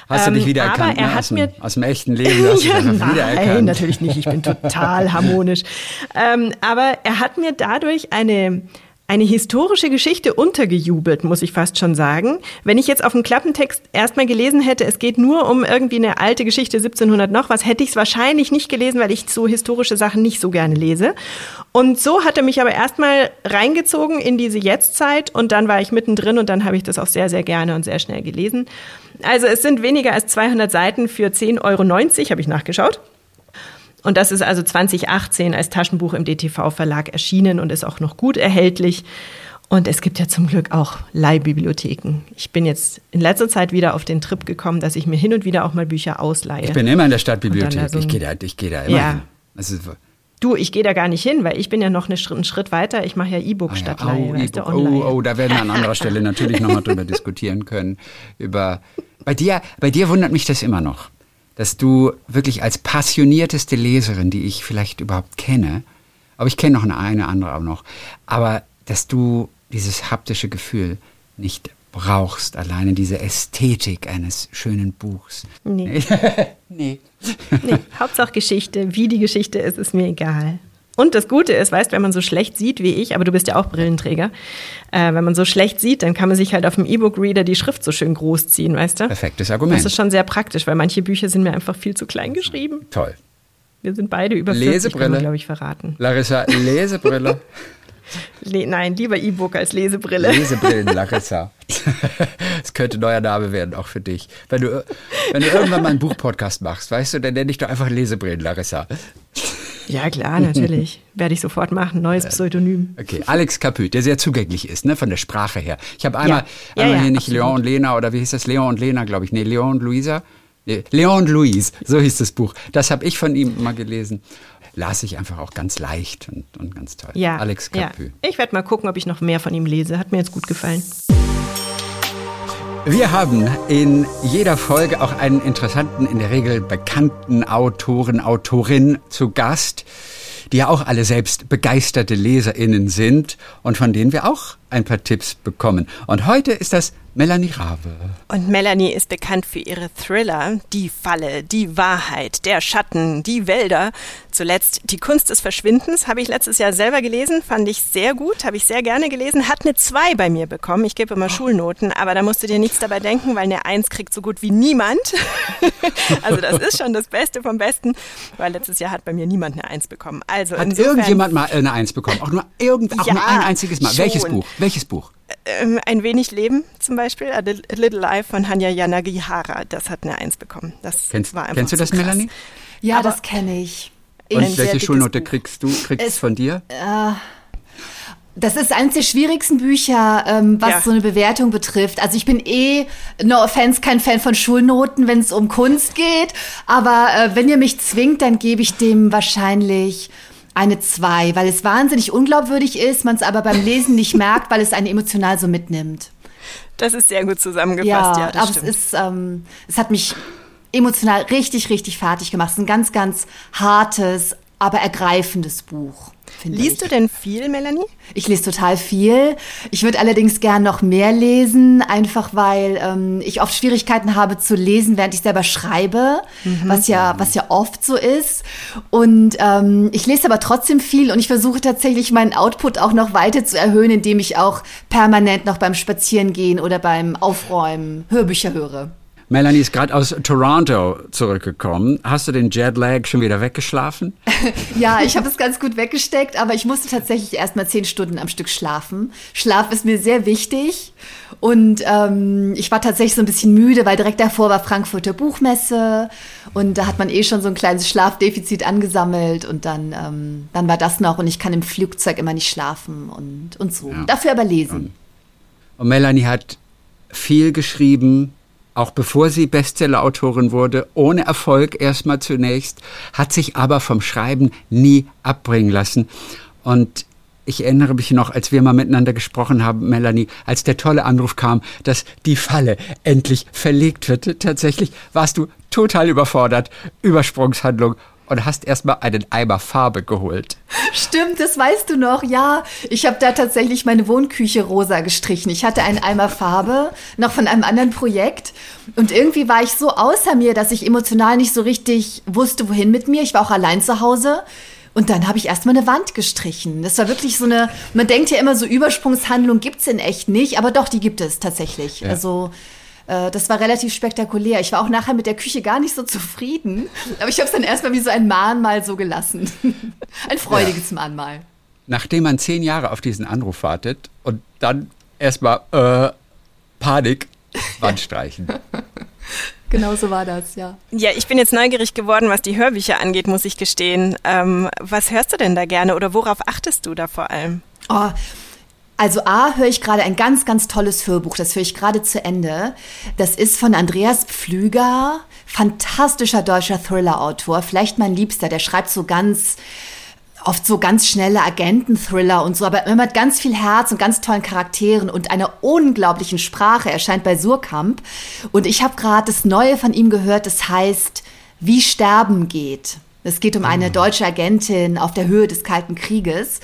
Hast ähm, du dich wiedererkannt? Aber er ne? hat aus, dem, mir aus dem echten Leben *laughs* hast ja, du nein, wiedererkannt. natürlich nicht. Ich bin total harmonisch. *laughs* Ähm, aber er hat mir dadurch eine eine historische Geschichte untergejubelt, muss ich fast schon sagen. Wenn ich jetzt auf dem Klappentext erstmal gelesen hätte, es geht nur um irgendwie eine alte Geschichte 1700 noch was, hätte ich es wahrscheinlich nicht gelesen, weil ich so historische Sachen nicht so gerne lese. Und so hat er mich aber erstmal reingezogen in diese Jetztzeit und dann war ich mittendrin und dann habe ich das auch sehr, sehr gerne und sehr schnell gelesen. Also es sind weniger als 200 Seiten für 10,90 Euro, habe ich nachgeschaut. Und das ist also 2018 als Taschenbuch im DTV-Verlag erschienen und ist auch noch gut erhältlich. Und es gibt ja zum Glück auch Leihbibliotheken. Ich bin jetzt in letzter Zeit wieder auf den Trip gekommen, dass ich mir hin und wieder auch mal Bücher ausleihe. Ich bin immer in der Stadtbibliothek. So ich gehe da, ich geh da immer ja. hin. Also, Du, ich gehe da gar nicht hin, weil ich bin ja noch einen Schritt, einen Schritt weiter. Ich mache ja E-Book ah, ja. statt oh, e oh, oh, da werden wir an anderer Stelle natürlich nochmal drüber *laughs* diskutieren können. Über bei dir, bei dir wundert mich das immer noch dass du wirklich als passionierteste Leserin, die ich vielleicht überhaupt kenne, aber ich kenne noch eine, eine andere auch noch, aber dass du dieses haptische Gefühl nicht brauchst, alleine diese Ästhetik eines schönen Buchs. Nee. *laughs* nee. nee. Hauptsache Geschichte. Wie die Geschichte ist, ist mir egal. Und das Gute ist, weißt, wenn man so schlecht sieht wie ich, aber du bist ja auch Brillenträger, äh, wenn man so schlecht sieht, dann kann man sich halt auf dem E-Book-Reader die Schrift so schön groß ziehen, weißt du? Perfektes Argument. Das ist schon sehr praktisch, weil manche Bücher sind mir einfach viel zu klein geschrieben. Toll. Wir sind beide über 40, Lesebrille. glaube ich, verraten. Larissa, Lesebrille. *laughs* Le nein, lieber E-Book als Lesebrille. Lesebrillen, *laughs* Larissa. Das könnte neuer Name werden, auch für dich. Wenn du, wenn du irgendwann mal einen Buchpodcast machst, weißt du, dann nenne ich doch einfach Lesebrillen, Larissa. Ja, klar, natürlich. *laughs* Werde ich sofort machen. Neues Pseudonym. Okay, Alex Caputh, der sehr zugänglich ist, ne, von der Sprache her. Ich habe einmal, ja. Einmal ja, hier nicht absolut. Leon und Lena oder wie hieß das? Leon und Lena, glaube ich. Nee, Leon und Luisa. Nee, Leon und Louise, so hieß das Buch. Das habe ich von ihm mal gelesen. Las ich einfach auch ganz leicht und, und ganz toll. Ja, Alex Caputh. Ja. Ich werde mal gucken, ob ich noch mehr von ihm lese. Hat mir jetzt gut gefallen. Wir haben in jeder Folge auch einen interessanten, in der Regel bekannten Autoren, Autorin zu Gast, die ja auch alle selbst begeisterte LeserInnen sind und von denen wir auch ein paar Tipps bekommen. Und heute ist das Melanie Rave. Und Melanie ist bekannt für ihre Thriller Die Falle, Die Wahrheit, Der Schatten, Die Wälder. Zuletzt Die Kunst des Verschwindens habe ich letztes Jahr selber gelesen, fand ich sehr gut, habe ich sehr gerne gelesen, hat eine 2 bei mir bekommen. Ich gebe immer Schulnoten, aber da musst du dir nichts dabei denken, weil eine 1 kriegt so gut wie niemand. *laughs* also das ist schon das Beste vom Besten, weil letztes Jahr hat bei mir niemand eine 1 bekommen. Also Hat insofern, irgendjemand mal eine Eins bekommen? Auch nur, irgend, auch Ja, nur ein einziges Mal. Welches schon. Buch? Welches Buch? Ähm, Ein wenig Leben zum Beispiel, A Little Life von Hanya Yanagihara, das hat eine 1 bekommen. Das Kennst, war einfach kennst du das, krass. Melanie? Ja, Aber- das kenne ich. Und sehr welche Schulnote Buch. kriegst du? Kriegst Es- von dir? Das ist eines der schwierigsten Bücher, ähm, was Ja. so eine Bewertung betrifft. Also ich bin eh, no offense, kein Fan von Schulnoten, wenn es um Kunst geht. Aber äh, wenn ihr mich zwingt, dann gebe ich dem wahrscheinlich eine zwei, weil es wahnsinnig unglaubwürdig ist, man es aber beim Lesen nicht merkt, weil es einen emotional so mitnimmt. Das ist sehr gut zusammengefasst, ja, das aber stimmt. es ist, ähm, es hat mich emotional richtig, richtig fertig gemacht. Es ist ein ganz, ganz hartes, aber ergreifendes Buch. Liest ich. du denn viel, Melanie? Ich lese total viel. Ich würde allerdings gern noch mehr lesen, einfach weil ähm, ich oft Schwierigkeiten habe zu lesen, während ich selber schreibe, was ja was ja oft so ist. Und ähm, ich lese aber trotzdem viel und ich versuche tatsächlich meinen Output auch noch weiter zu erhöhen, indem ich auch permanent noch beim Spazierengehen oder beim Aufräumen Hörbücher höre. Melanie ist gerade aus Toronto zurückgekommen. Hast du den Jetlag schon wieder weggeschlafen? *laughs* ja, ich habe es ganz gut weggesteckt, aber ich musste tatsächlich erst mal zehn Stunden am Stück schlafen. Schlaf ist mir sehr wichtig. Und ähm, ich war tatsächlich so ein bisschen müde, weil direkt davor war Frankfurter Buchmesse und da hat man eh schon so ein kleines Schlafdefizit angesammelt und dann, ähm, dann war das noch und ich kann im Flugzeug immer nicht schlafen und, und so. Ja. Dafür aber lesen. Und Melanie hat viel geschrieben, auch bevor sie Bestsellerautorin wurde, ohne Erfolg erstmal zunächst, hat sich aber vom Schreiben nie abbringen lassen. Und ich erinnere mich noch, als wir mal miteinander gesprochen haben, Melanie, als der tolle Anruf kam, dass die Falle endlich verlegt wird. Tatsächlich warst du total überfordert. Übersprungshandlung und hast erstmal einen Eimer Farbe geholt. Stimmt, das weißt du noch. Ja, ich habe da tatsächlich meine Wohnküche rosa gestrichen. Ich hatte einen Eimer Farbe noch von einem anderen Projekt und irgendwie war ich so außer mir, dass ich emotional nicht so richtig wusste, wohin mit mir. Ich war auch allein zu Hause. Und dann habe ich erstmal eine Wand gestrichen. Das war wirklich so eine, man denkt ja immer so, Übersprungshandlung gibt's in echt nicht, aber doch, die gibt es tatsächlich. Ja. Also das war relativ spektakulär. Ich war auch nachher mit der Küche gar nicht so zufrieden, aber ich habe es dann erstmal wie so ein Mahnmal so gelassen. *laughs* ein freudiges ja. Mahnmal. Nachdem man zehn Jahre auf diesen Anruf wartet und dann erstmal äh, Panik, *laughs* Wand streichen. Genau so war das, ja. Ja, ich bin jetzt neugierig geworden, was die Hörbücher angeht, muss ich gestehen. Ähm, was hörst du denn da gerne oder worauf achtest du da vor allem? Oh, also A, höre ich gerade ein ganz, ganz tolles Hörbuch, das höre ich gerade zu Ende. Das ist von Andreas Pflüger, fantastischer deutscher Thriller-Autor, vielleicht mein Liebster, der schreibt so ganz, oft so ganz schnelle Agenten-Thriller und so, aber immer mit ganz viel Herz und ganz tollen Charakteren und einer unglaublichen Sprache. erscheint bei Surkamp. Und ich habe gerade das Neue von ihm gehört, das heißt, wie Sterben geht. Es geht um eine ah. deutsche Agentin auf der Höhe des Kalten Krieges.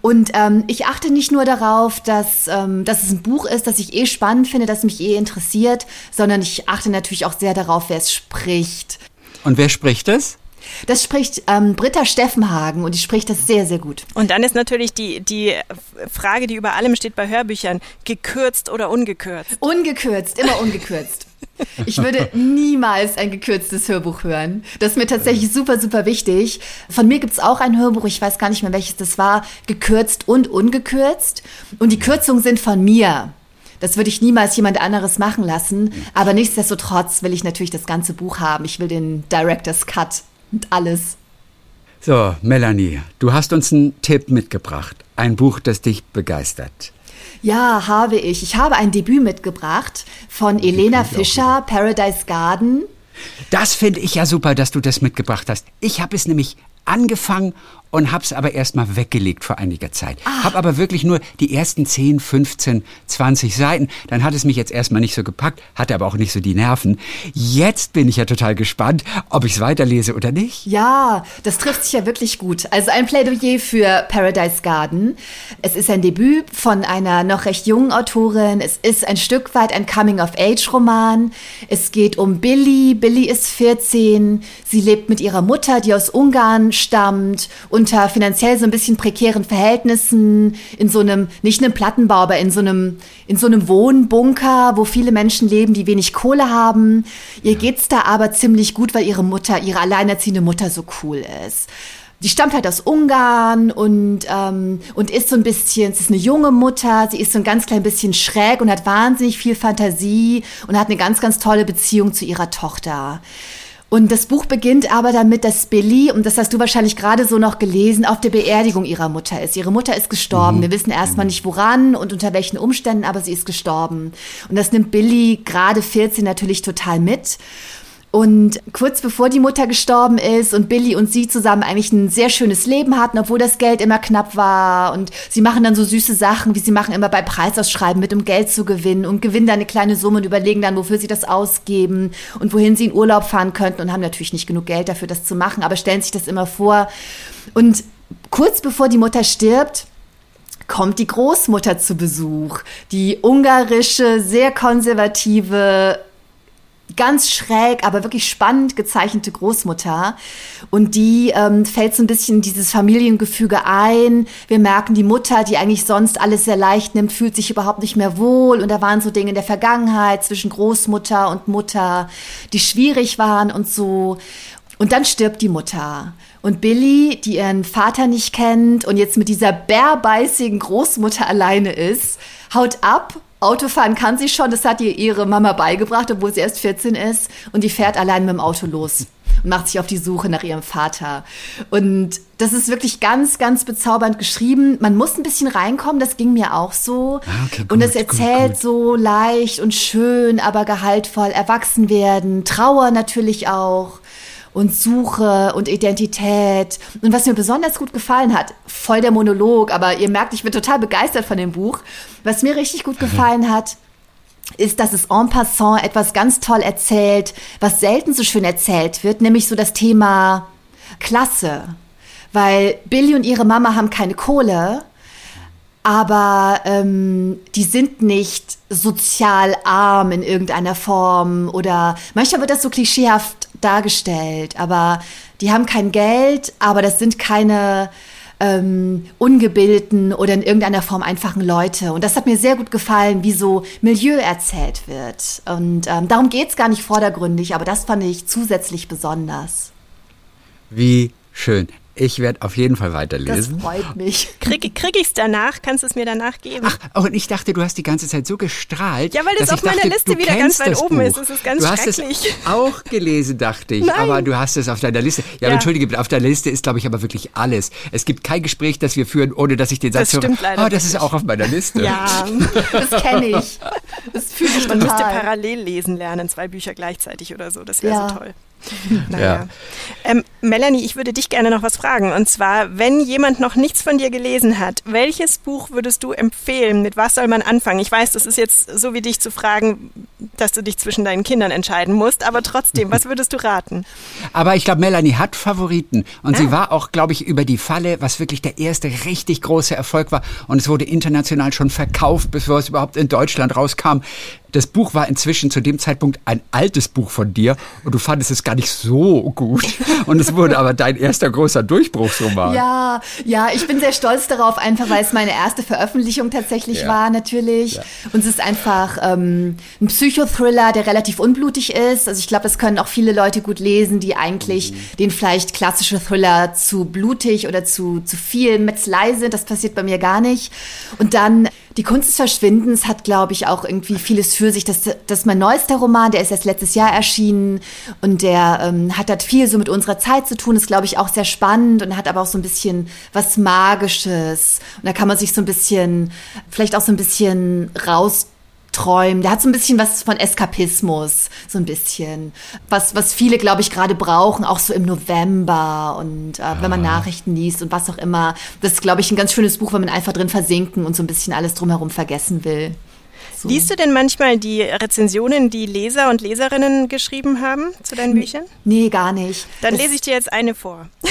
Und ähm, ich achte nicht nur darauf, dass, ähm, dass es ein Buch ist, das ich eh spannend finde, das mich eh interessiert, sondern ich achte natürlich auch sehr darauf, wer es spricht. Und wer spricht es? Das spricht ähm, Britta Steffenhagen und die spricht das sehr, sehr gut. Und dann ist natürlich die, die Frage, die über allem steht bei Hörbüchern, gekürzt oder ungekürzt? Ungekürzt, immer ungekürzt. Ich würde niemals ein gekürztes Hörbuch hören. Das ist mir tatsächlich super, super wichtig. Von mir gibt es auch ein Hörbuch, ich weiß gar nicht mehr welches das war, gekürzt und ungekürzt. Und die Kürzungen sind von mir. Das würde ich niemals jemand anderes machen lassen. Aber nichtsdestotrotz will ich natürlich das ganze Buch haben. Ich will den Director's Cut und alles. So, Melanie, du hast uns einen Tipp mitgebracht. Ein Buch, das dich begeistert. Ja, habe ich. Ich habe ein Debüt mitgebracht von Elena Fischer, Paradise Garden. Das finde ich ja super, dass du das mitgebracht hast. Ich habe es nämlich angefangen und habe es aber erstmal weggelegt vor einiger Zeit. Ah. Habe aber wirklich nur die ersten 10, 15, 20 Seiten. Dann hat es mich jetzt erstmal nicht so gepackt, hatte aber auch nicht so die Nerven. Jetzt bin ich ja total gespannt, ob ich es weiterlese oder nicht. Ja, das trifft sich ja wirklich gut. Also ein Plädoyer für Paradise Garden. Es ist ein Debüt von einer noch recht jungen Autorin. Es ist ein Stück weit ein Coming-of-Age-Roman. Es geht um Billy. Billy ist 14. Sie lebt mit ihrer Mutter, die aus Ungarn stammt unter finanziell so ein bisschen prekären Verhältnissen, in so einem, nicht einem Plattenbau, aber in so einem, in so einem Wohnbunker, wo viele Menschen leben, die wenig Kohle haben. Ihr geht's da aber ziemlich gut, weil ihre Mutter, ihre alleinerziehende Mutter so cool ist. Die stammt halt aus Ungarn und, ähm, und ist so ein bisschen, es ist eine junge Mutter, sie ist so ein ganz klein bisschen schräg und hat wahnsinnig viel Fantasie und hat eine ganz, ganz tolle Beziehung zu ihrer Tochter. Und das Buch beginnt aber damit, dass Billy, und das hast du wahrscheinlich gerade so noch gelesen, auf der Beerdigung ihrer Mutter ist. Ihre Mutter ist gestorben. Mhm. Wir wissen erstmal mhm. nicht woran und unter welchen Umständen, aber sie ist gestorben. Und das nimmt Billy gerade 14 natürlich total mit. Und kurz bevor die Mutter gestorben ist und Billy und sie zusammen eigentlich ein sehr schönes Leben hatten, obwohl das Geld immer knapp war. Und sie machen dann so süße Sachen, wie sie machen immer bei Preisausschreiben mit, um Geld zu gewinnen und gewinnen dann eine kleine Summe und überlegen dann, wofür sie das ausgeben und wohin sie in Urlaub fahren könnten und haben natürlich nicht genug Geld dafür, das zu machen, aber stellen sich das immer vor. Und kurz bevor die Mutter stirbt, kommt die Großmutter zu Besuch. Die ungarische, sehr konservative ganz schräg, aber wirklich spannend gezeichnete Großmutter. Und die ähm, fällt so ein bisschen dieses Familiengefüge ein. Wir merken, die Mutter, die eigentlich sonst alles sehr leicht nimmt, fühlt sich überhaupt nicht mehr wohl. Und da waren so Dinge in der Vergangenheit zwischen Großmutter und Mutter, die schwierig waren und so. Und dann stirbt die Mutter. Und Billy, die ihren Vater nicht kennt und jetzt mit dieser bärbeißigen Großmutter alleine ist, haut ab. Autofahren kann sie schon, das hat ihr ihre Mama beigebracht, obwohl sie erst 14 ist. Und die fährt allein mit dem Auto los und macht sich auf die Suche nach ihrem Vater. Und das ist wirklich ganz, ganz bezaubernd geschrieben. Man muss ein bisschen reinkommen, das ging mir auch so. Ah, okay, gut, und es erzählt gut, gut. so leicht und schön, aber gehaltvoll erwachsen werden. Trauer natürlich auch und Suche und Identität. Und was mir besonders gut gefallen hat, voll der Monolog, aber ihr merkt, ich bin total begeistert von dem Buch. Was mir richtig gut gefallen hat, ist, dass es en passant etwas ganz toll erzählt, was selten so schön erzählt wird, nämlich so das Thema Klasse. Weil Billy und ihre Mama haben keine Kohle, aber ähm, die sind nicht sozial arm in irgendeiner Form oder manchmal wird das so klischeehaft dargestellt, aber die haben kein Geld, aber das sind keine ähm, ungebildeten oder in irgendeiner Form einfachen Leute. Und das hat mir sehr gut gefallen, wie so Milieu erzählt wird. Und ähm, darum geht's gar nicht vordergründig, aber das fand ich zusätzlich besonders. Wie schön. Ich werde auf jeden Fall Das weiterlesen. freut mich. Krieg, krieg ich's danach? Kannst du es mir danach geben? Ach, oh, und ich dachte, du hast die ganze Zeit so gestrahlt. Ja, weil das dass auf ich meiner dachte, Liste wieder ganz weit das oben Buch. ist. Das ist ganz du hast schrecklich. es auch gelesen, dachte ich. Nein. Aber du hast es auf deiner Liste. Ja, Ja. entschuldige, auf deiner Liste ist, glaube ich, aber wirklich alles. Es gibt kein Gespräch, das wir führen, ohne dass ich den Satz Das stimmt höre. leider Oh, das ist auch auf meiner Liste. ja, *laughs* Das kenne ich. Das fühle ich man müsste total. parallel lesen lernen, zwei Bücher gleichzeitig oder so. Das wäre Ja. so toll. *laughs* Naja. Ja. Ähm, Melanie, ich würde dich gerne noch was fragen. Und zwar, wenn jemand noch nichts von dir gelesen hat, welches Buch würdest du empfehlen? Mit was soll man anfangen? Ich weiß, das ist jetzt so wie dich zu fragen, dass du dich zwischen deinen Kindern entscheiden musst, aber trotzdem, was würdest du raten? Aber ich glaube, Melanie hat Favoriten. Und sie war auch, glaube ich, über die Falle, was wirklich der erste richtig große Erfolg war. Und es wurde international schon verkauft, bevor es überhaupt in Deutschland rauskam. Das Buch war inzwischen zu dem Zeitpunkt ein altes Buch von dir und du fandest es gar nicht so gut. *laughs* Und es wurde aber dein erster großer Durchbruchsroman. Ja, ja, ich bin sehr stolz darauf, einfach weil es meine erste Veröffentlichung tatsächlich Ja. war, natürlich. Und es ist einfach ähm, ein Psychothriller, der relativ unblutig ist. Also ich glaube, das können auch viele Leute gut lesen, die eigentlich den vielleicht klassische Thriller zu blutig oder zu, zu viel Metzlei sind. Das passiert bei mir gar nicht. Und dann die Kunst des Verschwindens hat, glaube ich, auch irgendwie vieles für sich. Das, das ist mein neuester Roman, der ist erst letztes Jahr erschienen und der ähm, hat halt viel so mit unserer Zeit zu tun, ist, glaube ich, auch sehr spannend und hat aber auch so ein bisschen was Magisches. Und da kann man sich so ein bisschen, vielleicht auch so ein bisschen raus träumen. Der hat so ein bisschen was von Eskapismus, so ein bisschen. Was, was viele, glaube ich, gerade brauchen, auch so im November und äh, wenn man Nachrichten liest und was auch immer. Das ist, glaube ich, ein ganz schönes Buch, wenn man einfach drin versinken und so ein bisschen alles drumherum vergessen will. So. Liest du denn manchmal die Rezensionen, die Leser und Leserinnen geschrieben haben zu deinen Büchern? Nee, gar nicht. Dann das, lese ich dir jetzt eine vor. *laughs*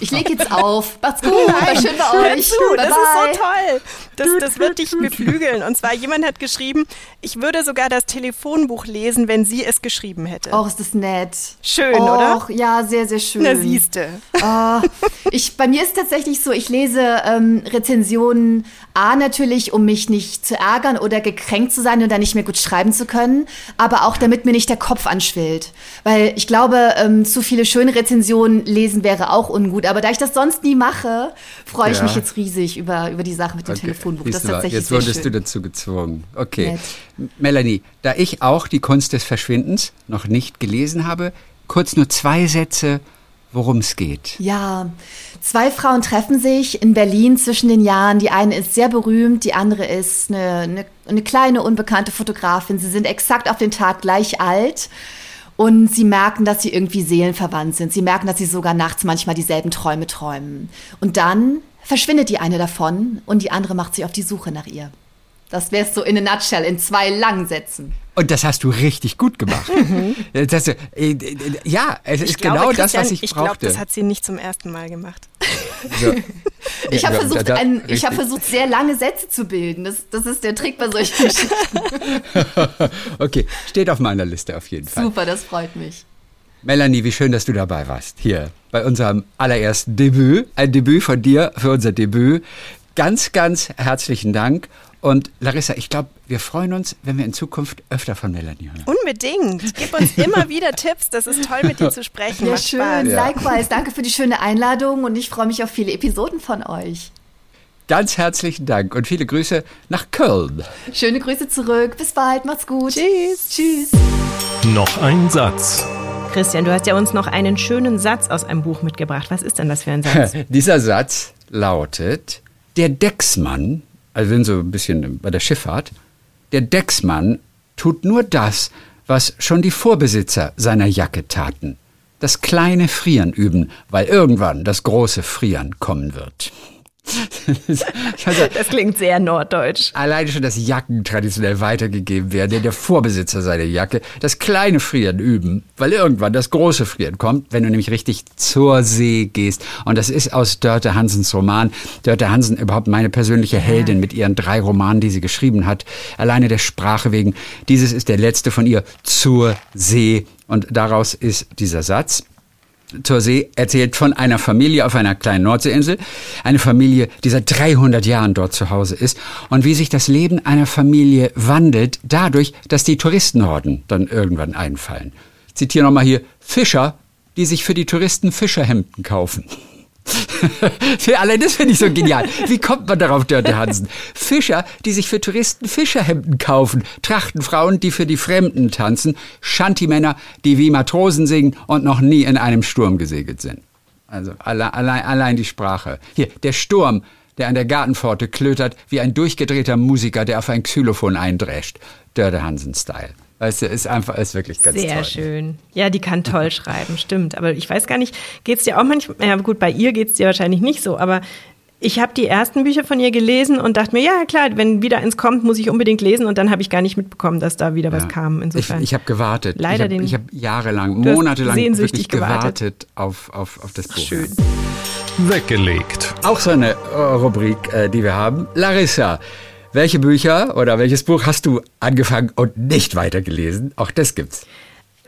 Ich lege jetzt auf. Macht's gut. War schön bei euch. zu, das ist so toll. Das, das wird dich beflügeln. Und zwar, jemand hat geschrieben, ich würde sogar das Telefonbuch lesen, wenn sie es geschrieben hätte. Och, ist das nett. Schön, Och, oder? ja, sehr, sehr schön. Na, siehste. Ah, ich, bei mir ist tatsächlich so, ich lese ähm, Rezensionen A natürlich, um mich nicht zu ärgern oder gekränkt zu sein und dann nicht mehr gut schreiben zu können, aber auch damit mir nicht der Kopf anschwillt. Weil ich glaube, ähm, zu viele schöne Rezensionen lesen wäre auch ungut. Aber da ich das sonst nie mache, freue ich Ja. mich jetzt riesig über, über die Sache mit dem Okay, Telefonbuch. Das ist tatsächlich Jetzt wurdest schön. du dazu gezwungen. Okay. Nett. Melanie, da ich auch die Kunst des Verschwindens noch nicht gelesen habe, kurz nur zwei Sätze, worum es geht. Ja, zwei Frauen treffen sich in Berlin zwischen den Jahren. Die eine ist sehr berühmt, die andere ist eine, eine, eine kleine, unbekannte Fotografin. Sie sind exakt auf den Tag gleich alt. Und sie merken, dass sie irgendwie seelenverwandt sind. Sie merken, dass sie sogar nachts manchmal dieselben Träume träumen. Und dann verschwindet die eine davon und die andere macht sich auf die Suche nach ihr. Das wäre so in a nutshell, in zwei langen Sätzen. Und das hast du richtig gut gemacht. Das hast du, äh, äh, ja, es ist genau das, Christian, was ich, ich glaube, brauchte. das hat sie nicht zum ersten Mal gemacht. So. Ich Ja, habe ja, versucht, da- da- ein, ich habe versucht, sehr lange Sätze zu bilden. Das, das ist der Trick bei solchen *laughs* Geschichten. okay, steht auf meiner Liste auf jeden Fall. Super, das freut mich. Melanie, wie schön, dass du dabei warst. Hier bei unserem allerersten Debüt. Ein Debüt von dir für unser Debüt. Ganz, ganz herzlichen Dank. Und Larissa, ich glaube, wir freuen uns, wenn wir in Zukunft öfter von Melanie hören. Unbedingt. Gib uns immer *laughs* wieder Tipps. Das ist toll, mit dir zu sprechen. Ja, Macht schön. Spaß. Ja. Likewise. Danke für die schöne Einladung und ich freue mich auf viele Episoden von euch. Ganz herzlichen Dank und viele Grüße nach Köln. Schöne Grüße zurück. Bis bald. Macht's gut. Tschüss. Tschüss. Noch ein Satz. Christian, du hast ja uns noch einen schönen Satz aus einem Buch mitgebracht. Was ist denn das für ein *laughs* Satz? Dieser Satz lautet, der Decksmann, also sind so ein bisschen bei der Schifffahrt, der Decksmann tut nur das, was schon die Vorbesitzer seiner Jacke taten. Das kleine Frieren üben, weil irgendwann das große Frieren kommen wird. *laughs* also, Das klingt sehr norddeutsch. Alleine schon, dass Jacken traditionell weitergegeben werden, der Vorbesitzer seiner Jacke, das kleine Frieren üben, weil irgendwann das große Frieren kommt, wenn du nämlich richtig zur See gehst. Und das ist aus Dörte Hansens Roman. Dörte Hansen, überhaupt meine persönliche Heldin mit ihren drei Romanen, die sie geschrieben hat. Alleine der Sprache wegen. Dieses ist der letzte von ihr, zur See. Und daraus ist dieser Satz zur See erzählt von einer Familie auf einer kleinen Nordseeinsel. Eine Familie, die seit 300 Jahren dort zu Hause ist. Und wie sich das Leben einer Familie wandelt, dadurch, dass die Touristenhorden dann irgendwann einfallen. Ich zitiere nochmal hier Fischer, die sich für die Touristen Fischerhemden kaufen. *laughs* Für alle, das finde ich so genial. Wie kommt man darauf, Dörte Hansen? Fischer, die sich für Touristen Fischerhemden kaufen, Trachtenfrauen, die für die Fremden tanzen, Shanty-Männer, die wie Matrosen singen und noch nie in einem Sturm gesegelt sind. Also allein, allein, allein die Sprache. Hier, der Sturm, der an der Gartenpforte klötert, wie ein durchgedrehter Musiker, der auf ein Xylophon eindrescht. Dörte Hansen-Style. Weißt du, ist einfach, ist wirklich ganz Sehr toll. schön. Ja, die kann toll *laughs* schreiben, stimmt. Aber ich weiß gar nicht, geht's dir auch manchmal, ja gut, bei ihr geht's dir wahrscheinlich nicht so, aber ich habe die ersten Bücher von ihr gelesen und dachte mir, ja klar, wenn wieder eins kommt, muss ich unbedingt lesen und dann habe ich gar nicht mitbekommen, dass da wieder was Ja. kam. Insofern. Ich, ich habe gewartet. Leider ich habe hab jahrelang, monatelang sehnsüchtig wirklich gewartet, gewartet. auf, auf, auf das Buch. Schön. Weggelegt. Auch so eine äh, Rubrik, äh, die wir haben. Larissa, welche Bücher oder welches Buch hast du angefangen und nicht weitergelesen? Auch das gibt's.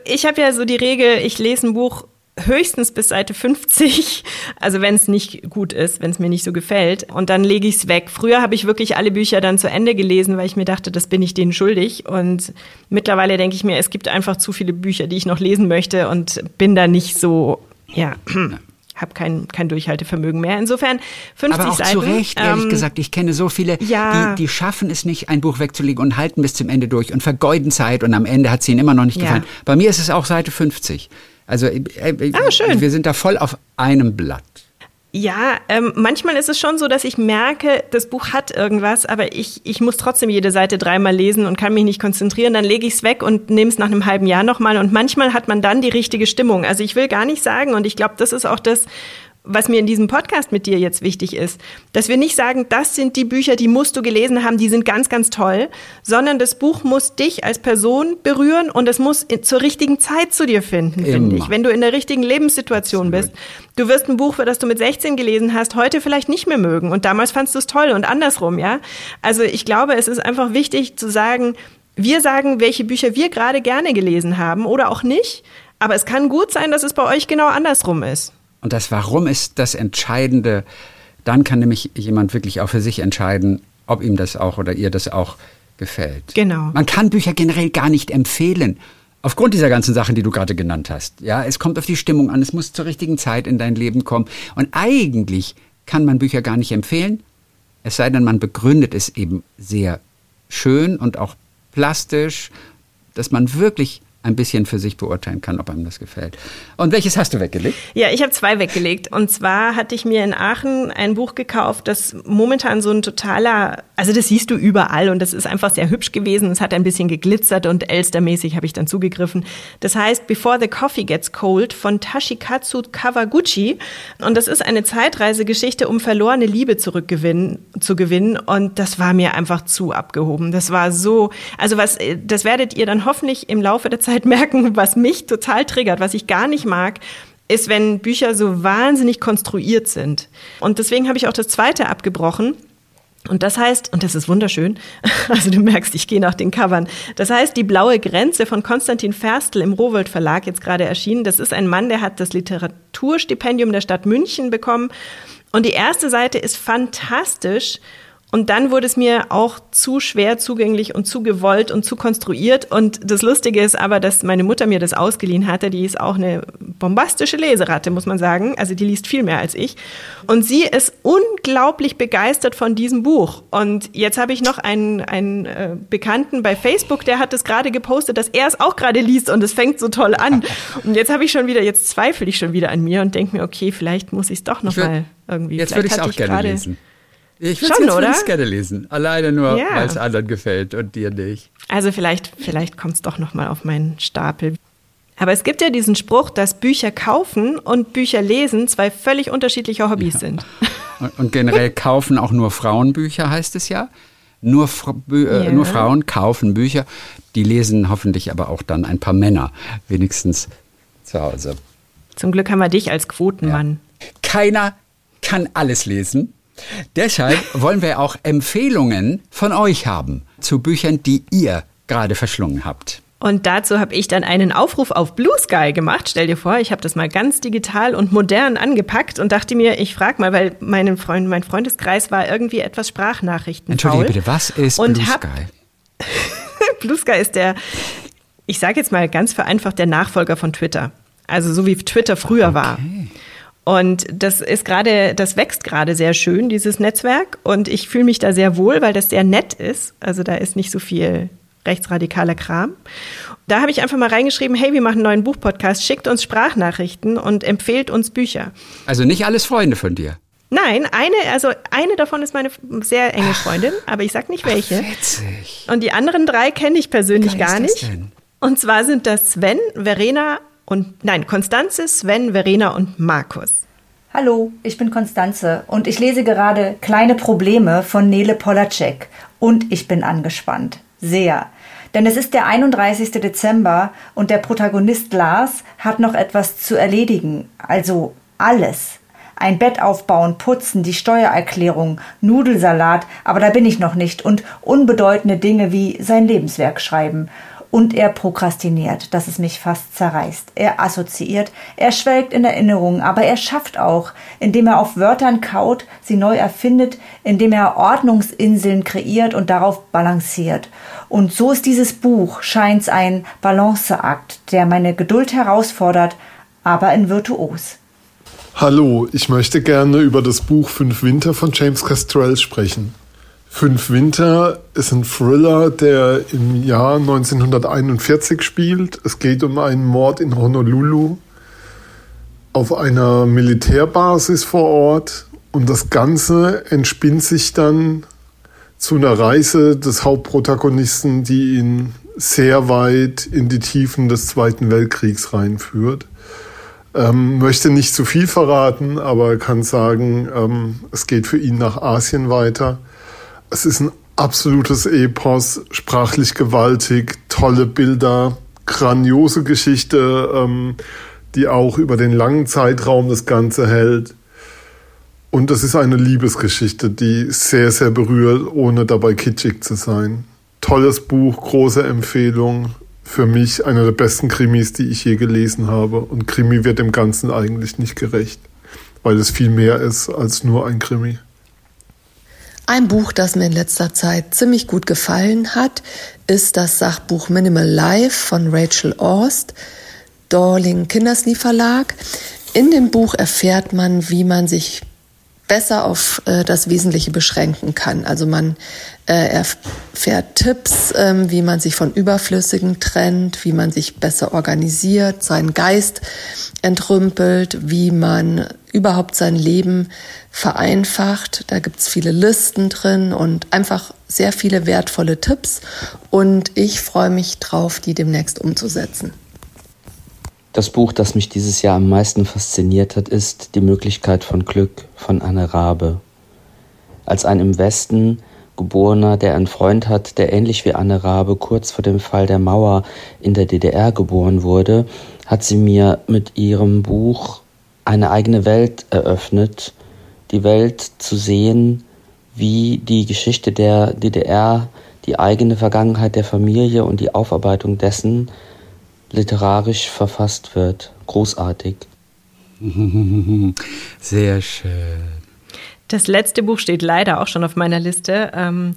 Ich habe ja so die Regel, ich lese ein Buch höchstens bis Seite 50, also wenn es nicht gut ist, wenn es mir nicht so gefällt, und dann lege ich es weg. Früher habe ich wirklich alle Bücher dann zu Ende gelesen, weil ich mir dachte, das bin ich denen schuldig. Und mittlerweile denke ich mir, es gibt einfach zu viele Bücher, die ich noch lesen möchte und bin da nicht so, ja, habe kein, kein Durchhaltevermögen mehr. Insofern 50 Aber auch Seiten. zu Recht, ehrlich ähm, gesagt. Ich kenne so viele, ja. die, die schaffen es nicht, ein Buch wegzulegen und halten bis zum Ende durch und vergeuden Zeit und am Ende hat es ihnen immer noch nicht Ja. gefallen. Bei mir ist es auch Seite 50. Also äh, äh, Ah, wir sind da voll auf einem Blatt. Ja, ähm, manchmal ist es schon so, dass ich merke, das Buch hat irgendwas, aber ich, ich muss trotzdem jede Seite dreimal lesen und kann mich nicht konzentrieren. Dann lege ich es weg und nehme es nach einem halben Jahr nochmal. Und manchmal hat man dann die richtige Stimmung. Also ich will gar nicht sagen, und ich glaube, das ist auch das, was mir in diesem Podcast mit dir jetzt wichtig ist, dass wir nicht sagen, das sind die Bücher, die musst du gelesen haben, die sind ganz, ganz toll, sondern das Buch muss dich als Person berühren und es muss zur richtigen Zeit zu dir finden, finde ich. Wenn du in der richtigen Lebenssituation bist. Du wirst ein Buch, für das du mit 16 gelesen hast, heute vielleicht nicht mehr mögen und damals fandst du es toll und andersrum, ja. Also ich glaube, es ist einfach wichtig zu sagen, wir sagen, welche Bücher wir gerade gerne gelesen haben oder auch nicht, aber es kann gut sein, dass es bei euch genau andersrum ist. Und das Warum ist das Entscheidende. Dann kann nämlich jemand wirklich auch für sich entscheiden, ob ihm das auch oder ihr das auch gefällt. Genau. Man kann Bücher generell gar nicht empfehlen. Aufgrund dieser ganzen Sachen, die du gerade genannt hast. Ja, es kommt auf die Stimmung an, es muss zur richtigen Zeit in dein Leben kommen. Und eigentlich kann man Bücher gar nicht empfehlen, es sei denn, man begründet es eben sehr schön und auch plastisch, dass man wirklich ein bisschen für sich beurteilen kann, ob einem das gefällt. Und welches hast du weggelegt? Ja, ich habe zwei weggelegt. Und zwar hatte ich mir in Aachen ein Buch gekauft, das momentan so ein totaler, also das siehst du überall und das ist einfach sehr hübsch gewesen. Es hat ein bisschen geglitzert und Elstermäßig habe ich dann zugegriffen. Das heißt Before the Coffee Gets Cold von Tashikatsu Kawaguchi. Und das ist eine Zeitreisegeschichte, um verlorene Liebe zurückgewinnen, zu gewinnen. Und das war mir einfach zu abgehoben. Das war so, also was, das werdet ihr dann hoffentlich im Laufe der Zeit merken, was mich total triggert, was ich gar nicht mag, ist, wenn Bücher so wahnsinnig konstruiert sind. Und deswegen habe ich auch das zweite abgebrochen. Und das heißt, und das ist wunderschön, *laughs* also du merkst, ich gehe nach den Covern. Das heißt, die blaue Grenze von Konstantin Ferstl im Rowold Verlag jetzt gerade erschienen. Das ist ein Mann, der hat das Literaturstipendium der Stadt München bekommen. Und die erste Seite ist fantastisch und dann wurde es mir auch zu schwer zugänglich und zu gewollt und zu konstruiert. Und das Lustige ist aber, dass meine Mutter mir das ausgeliehen hatte. Die ist auch eine bombastische Leseratte, muss man sagen. Also die liest viel mehr als ich. Und sie ist unglaublich begeistert von diesem Buch. Und jetzt habe ich noch einen, einen äh, Bekannten bei Facebook, der hat es gerade gepostet, dass er es auch gerade liest und es fängt so toll an. *laughs* Und jetzt habe ich schon wieder, jetzt zweifle ich schon wieder an mir und denke mir, okay, vielleicht muss ich es doch noch würd, mal irgendwie. Jetzt würde ich es auch gerne lesen. Ich würde es gerne lesen. Alleine nur, ja. weil es anderen gefällt und dir nicht. Also vielleicht, vielleicht kommt es doch noch mal auf meinen Stapel. Aber es gibt ja diesen Spruch, dass Bücher kaufen und Bücher lesen zwei völlig unterschiedliche Hobbys ja. sind. *laughs* Und, und, generell kaufen auch nur Frauenbücher, heißt es ja. Nur, äh, ja. nur Frauen kaufen Bücher. Die lesen hoffentlich aber auch dann ein paar Männer, wenigstens zu Hause. Zum Glück haben wir dich als Quotenmann. Ja. Keiner kann alles lesen. Deshalb wollen wir auch Empfehlungen von euch haben zu Büchern, die ihr gerade verschlungen habt. Und dazu habe ich dann einen Aufruf auf Blue Sky gemacht. Stell dir vor, ich habe das mal ganz digital und modern angepackt und dachte mir, ich frage mal, weil mein, Freund, mein Freundeskreis war irgendwie etwas Sprachnachrichten. Entschuldige bitte, was ist und Blue Sky? *laughs* Blue Sky ist der, ich sage jetzt mal ganz vereinfacht, der Nachfolger von Twitter. Also so wie Twitter früher okay. war. Und das ist gerade, das wächst gerade sehr schön, dieses Netzwerk. Und ich fühle mich da sehr wohl, weil das sehr nett ist. Also da ist nicht so viel rechtsradikaler Kram. Da habe ich einfach mal reingeschrieben, hey, wir machen einen neuen Buchpodcast, schickt uns Sprachnachrichten und empfehlt uns Bücher. Also nicht alles Freunde von dir. Nein, eine, also eine davon ist meine sehr enge Freundin, aber ich sag nicht welche. Ach, witzig. Und die anderen drei kenne ich persönlich gar nicht. Und zwar sind das Sven, Verena und nein, Konstanze, Sven, Verena und Markus. Hallo, ich bin Konstanze und ich lese gerade Kleine Probleme von Nele Polacek und ich bin angespannt. Sehr. Denn es ist der 31. Dezember und der Protagonist Lars hat noch etwas zu erledigen. Also alles. Ein Bett aufbauen, putzen, die Steuererklärung, Nudelsalat, aber da bin ich noch nicht und unbedeutende Dinge wie sein Lebenswerk schreiben und er prokrastiniert, dass es mich fast zerreißt. Er assoziiert, er schwelgt in Erinnerungen, aber er schafft auch, indem er auf Wörtern kaut, sie neu erfindet, indem er Ordnungsinseln kreiert und darauf balanciert. Und so ist dieses Buch, scheint's ein Balanceakt, der meine Geduld herausfordert, aber in virtuos. Hallo, ich möchte gerne über das Buch Fünf Winter von James Castrell sprechen. Fünf Winter ist ein Thriller, der im Jahr 1941 spielt. Es geht um einen Mord in Honolulu auf einer Militärbasis vor Ort. Und das Ganze entspinnt sich dann zu einer Reise des Hauptprotagonisten, die ihn sehr weit in die Tiefen des Zweiten Weltkriegs reinführt. Ähm, möchte nicht zu viel verraten, aber kann sagen, ähm, es geht für ihn nach Asien weiter. Es ist ein absolutes Epos, sprachlich gewaltig, tolle Bilder, grandiose Geschichte, ähm, die auch über den langen Zeitraum das Ganze hält. Und es ist eine Liebesgeschichte, die sehr, sehr berührt, ohne dabei kitschig zu sein. Tolles Buch, große Empfehlung. Für mich einer der besten Krimis, die ich je gelesen habe. Und Krimi wird dem Ganzen eigentlich nicht gerecht, weil es viel mehr ist als nur ein Krimi. Ein Buch, das mir in letzter Zeit ziemlich gut gefallen hat, ist das Sachbuch Minimal Life von Rachel Orst, Dorling Kinderslee Verlag. In dem Buch erfährt man, wie man sich besser auf äh, das Wesentliche beschränken kann. Also man äh, erfährt Tipps, ähm, wie man sich von Überflüssigen trennt, wie man sich besser organisiert, seinen Geist entrümpelt, wie man überhaupt sein Leben vereinfacht. Da gibt's viele Listen drin und einfach sehr viele wertvolle Tipps. Und ich freue mich drauf, die demnächst umzusetzen. Das Buch, das mich dieses Jahr am meisten fasziniert hat, ist Die Möglichkeit von Glück von Anne Rabe. Als ein im Westen Geborener, der einen Freund hat, der ähnlich wie Anne Rabe kurz vor dem Fall der Mauer in der DDR geboren wurde, hat sie mir mit ihrem Buch eine eigene Welt eröffnet, die Welt zu sehen, wie die Geschichte der DDR, die eigene Vergangenheit der Familie und die Aufarbeitung dessen literarisch verfasst wird. Großartig. *laughs* Sehr schön. Das letzte Buch steht leider auch schon auf meiner Liste. Ähm,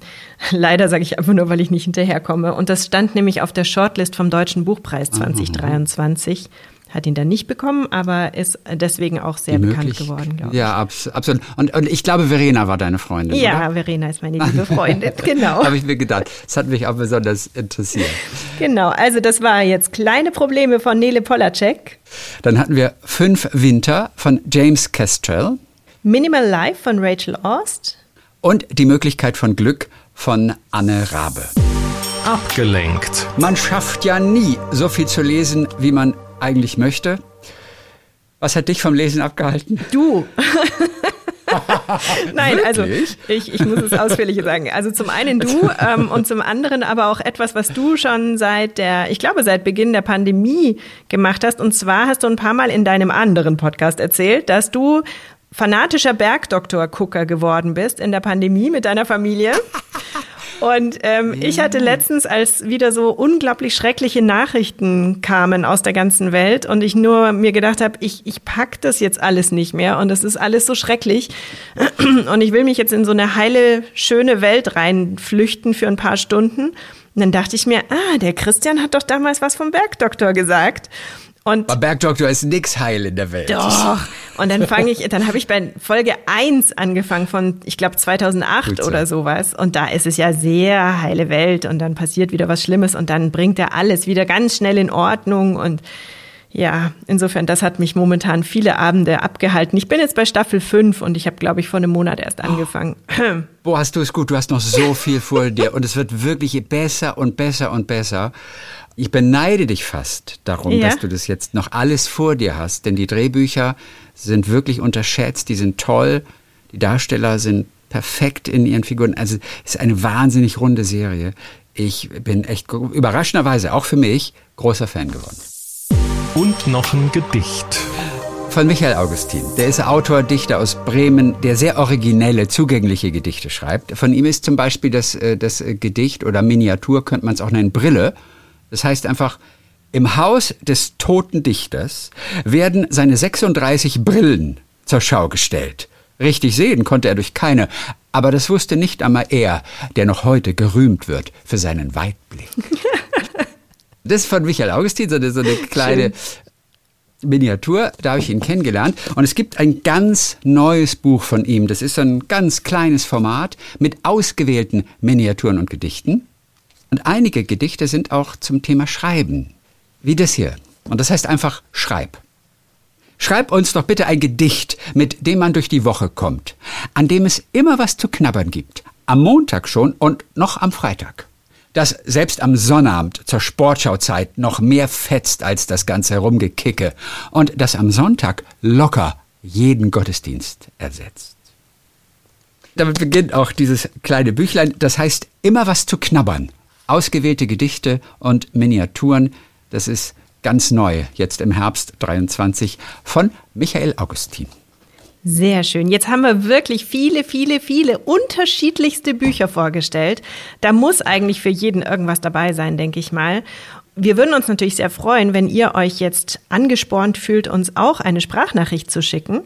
leider sage ich einfach nur, weil ich nicht hinterherkomme. Und das stand nämlich auf der Shortlist vom Deutschen Buchpreis 2023. Hat ihn dann nicht bekommen, aber ist deswegen auch sehr bekannt geworden, glaube ich. Ja, abs absolut. Und, und ich glaube, Verena war deine Freundin. Ja, oder? Verena ist meine liebe Freundin, *laughs* genau. Habe ich mir gedacht. Das hat mich auch besonders interessiert. Genau, also das war jetzt kleine Probleme von Nele Polacek. Dann hatten wir Fünf Winter von James Kestrel. Minimal Life von Rachel Ost. Und Die Möglichkeit von Glück von Anne Rabe. Abgelenkt. Man schafft ja nie so viel zu lesen, wie man eigentlich möchte. Was hat dich vom Lesen abgehalten? Du. *laughs* Nein, also ich, ich muss es ausführlich sagen. Also zum einen du ähm, und zum anderen aber auch etwas, was du schon seit der, ich glaube seit Beginn der Pandemie gemacht hast. Und zwar hast du ein paar Mal in deinem anderen Podcast erzählt, dass du fanatischer Bergdoktor-Gucker geworden bist in der Pandemie mit deiner Familie. Und ähm, ich hatte letztens, als wieder so unglaublich schreckliche Nachrichten kamen aus der ganzen Welt und ich nur mir gedacht habe, ich, ich pack das jetzt alles nicht mehr und das ist alles so schrecklich *clears throat* und ich will mich jetzt in so eine heile, schöne Welt reinflüchten für ein paar Stunden. Und dann dachte ich mir, ah, der Christian hat doch damals was vom Bergdoktor gesagt. Und Aber Bergdoktor ist nix heil in der Welt. doch. Und dann fange ich, dann habe ich bei Folge 1 angefangen von, ich glaube 2008 Gut so. oder sowas. Und da ist es ja sehr heile Welt und dann passiert wieder was Schlimmes und dann bringt er alles wieder ganz schnell in Ordnung und ja, insofern, das hat mich momentan viele Abende abgehalten. Ich bin jetzt bei Staffel 5 und ich habe, glaube ich, vor einem Monat erst angefangen. *clears throat* Boah, hast du es gut. Du hast noch so viel vor dir und es wird wirklich besser und besser und besser. Ich beneide dich fast darum, Ja? dass du das jetzt noch alles vor dir hast, denn die Drehbücher sind wirklich unterschätzt, die sind toll, die Darsteller sind perfekt in ihren Figuren. Also es ist eine wahnsinnig runde Serie. Ich bin echt überraschenderweise auch für mich großer Fan geworden. Und noch ein Gedicht. Von Michael Augustin. Der ist Autor, Dichter aus Bremen, der sehr originelle, zugängliche Gedichte schreibt. Von ihm ist zum Beispiel das, äh, das Gedicht oder Miniatur, könnte man es auch nennen, Brille. Das heißt einfach, im Haus des toten Dichters werden seine 36 Brillen zur Schau gestellt. Richtig sehen konnte er durch keine, aber das wusste nicht einmal er, der noch heute gerühmt wird für seinen Weitblick. *laughs* Das ist von Michael Augustin, so eine, so eine kleine Miniatur, da habe ich ihn kennengelernt. Und es gibt ein ganz neues Buch von ihm. Das ist so ein ganz kleines Format mit ausgewählten Miniaturen und Gedichten. Und einige Gedichte sind auch zum Thema Schreiben. Wie das hier. Und das heißt einfach Schreib. Schreib uns doch bitte ein Gedicht, mit dem man durch die Woche kommt, an dem es immer was zu knabbern gibt. Am Montag schon und noch am Freitag. Das selbst am Sonnabend zur Sportschauzeit noch mehr fetzt als das ganze Herumgekicke und das am Sonntag locker jeden Gottesdienst ersetzt. Damit beginnt auch dieses kleine Büchlein, das heißt immer was zu knabbern. Ausgewählte Gedichte und Miniaturen, das ist ganz neu, jetzt im Herbst 23 von Michael Augustin. Sehr schön. Jetzt haben wir wirklich viele, viele, viele unterschiedlichste Bücher vorgestellt. Da muss eigentlich für jeden irgendwas dabei sein, denke ich mal. Wir würden uns natürlich sehr freuen, wenn ihr euch jetzt angespornt fühlt, uns auch eine Sprachnachricht zu schicken.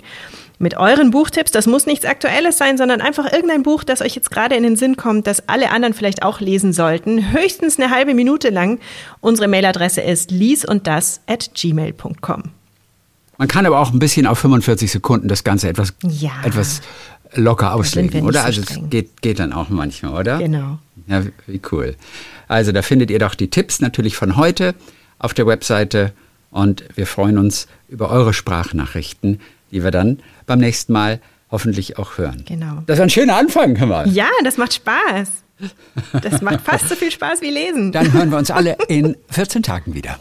Mit euren Buchtipps, das muss nichts Aktuelles sein, sondern einfach irgendein Buch, das euch jetzt gerade in den Sinn kommt, das alle anderen vielleicht auch lesen sollten. Höchstens eine halbe Minute lang. Unsere Mailadresse ist liesunddas at gmail.com. Man kann aber auch ein bisschen auf 45 Sekunden das Ganze etwas, Ja. etwas locker auslegen, oder? so also es geht, geht dann auch manchmal, oder? Genau. Ja, wie cool. Also da findet ihr doch die Tipps natürlich von heute auf der Webseite und wir freuen uns über eure Sprachnachrichten, die wir dann beim nächsten Mal hoffentlich auch hören. Genau. Das war ein schöner Anfang, hör mal. Ja, das macht Spaß. Das macht fast so viel Spaß wie lesen. Dann hören wir uns alle in 14 Tagen wieder.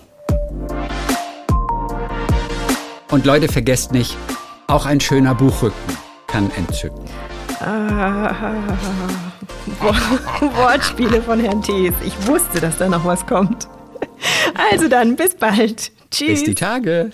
Und Leute, vergesst nicht, auch ein schöner Buchrücken kann entzücken. Ah, *laughs* Wortspiele von Herrn Thees. Ich wusste, dass da noch was kommt. Also dann, bis bald. Tschüss. Bis die Tage.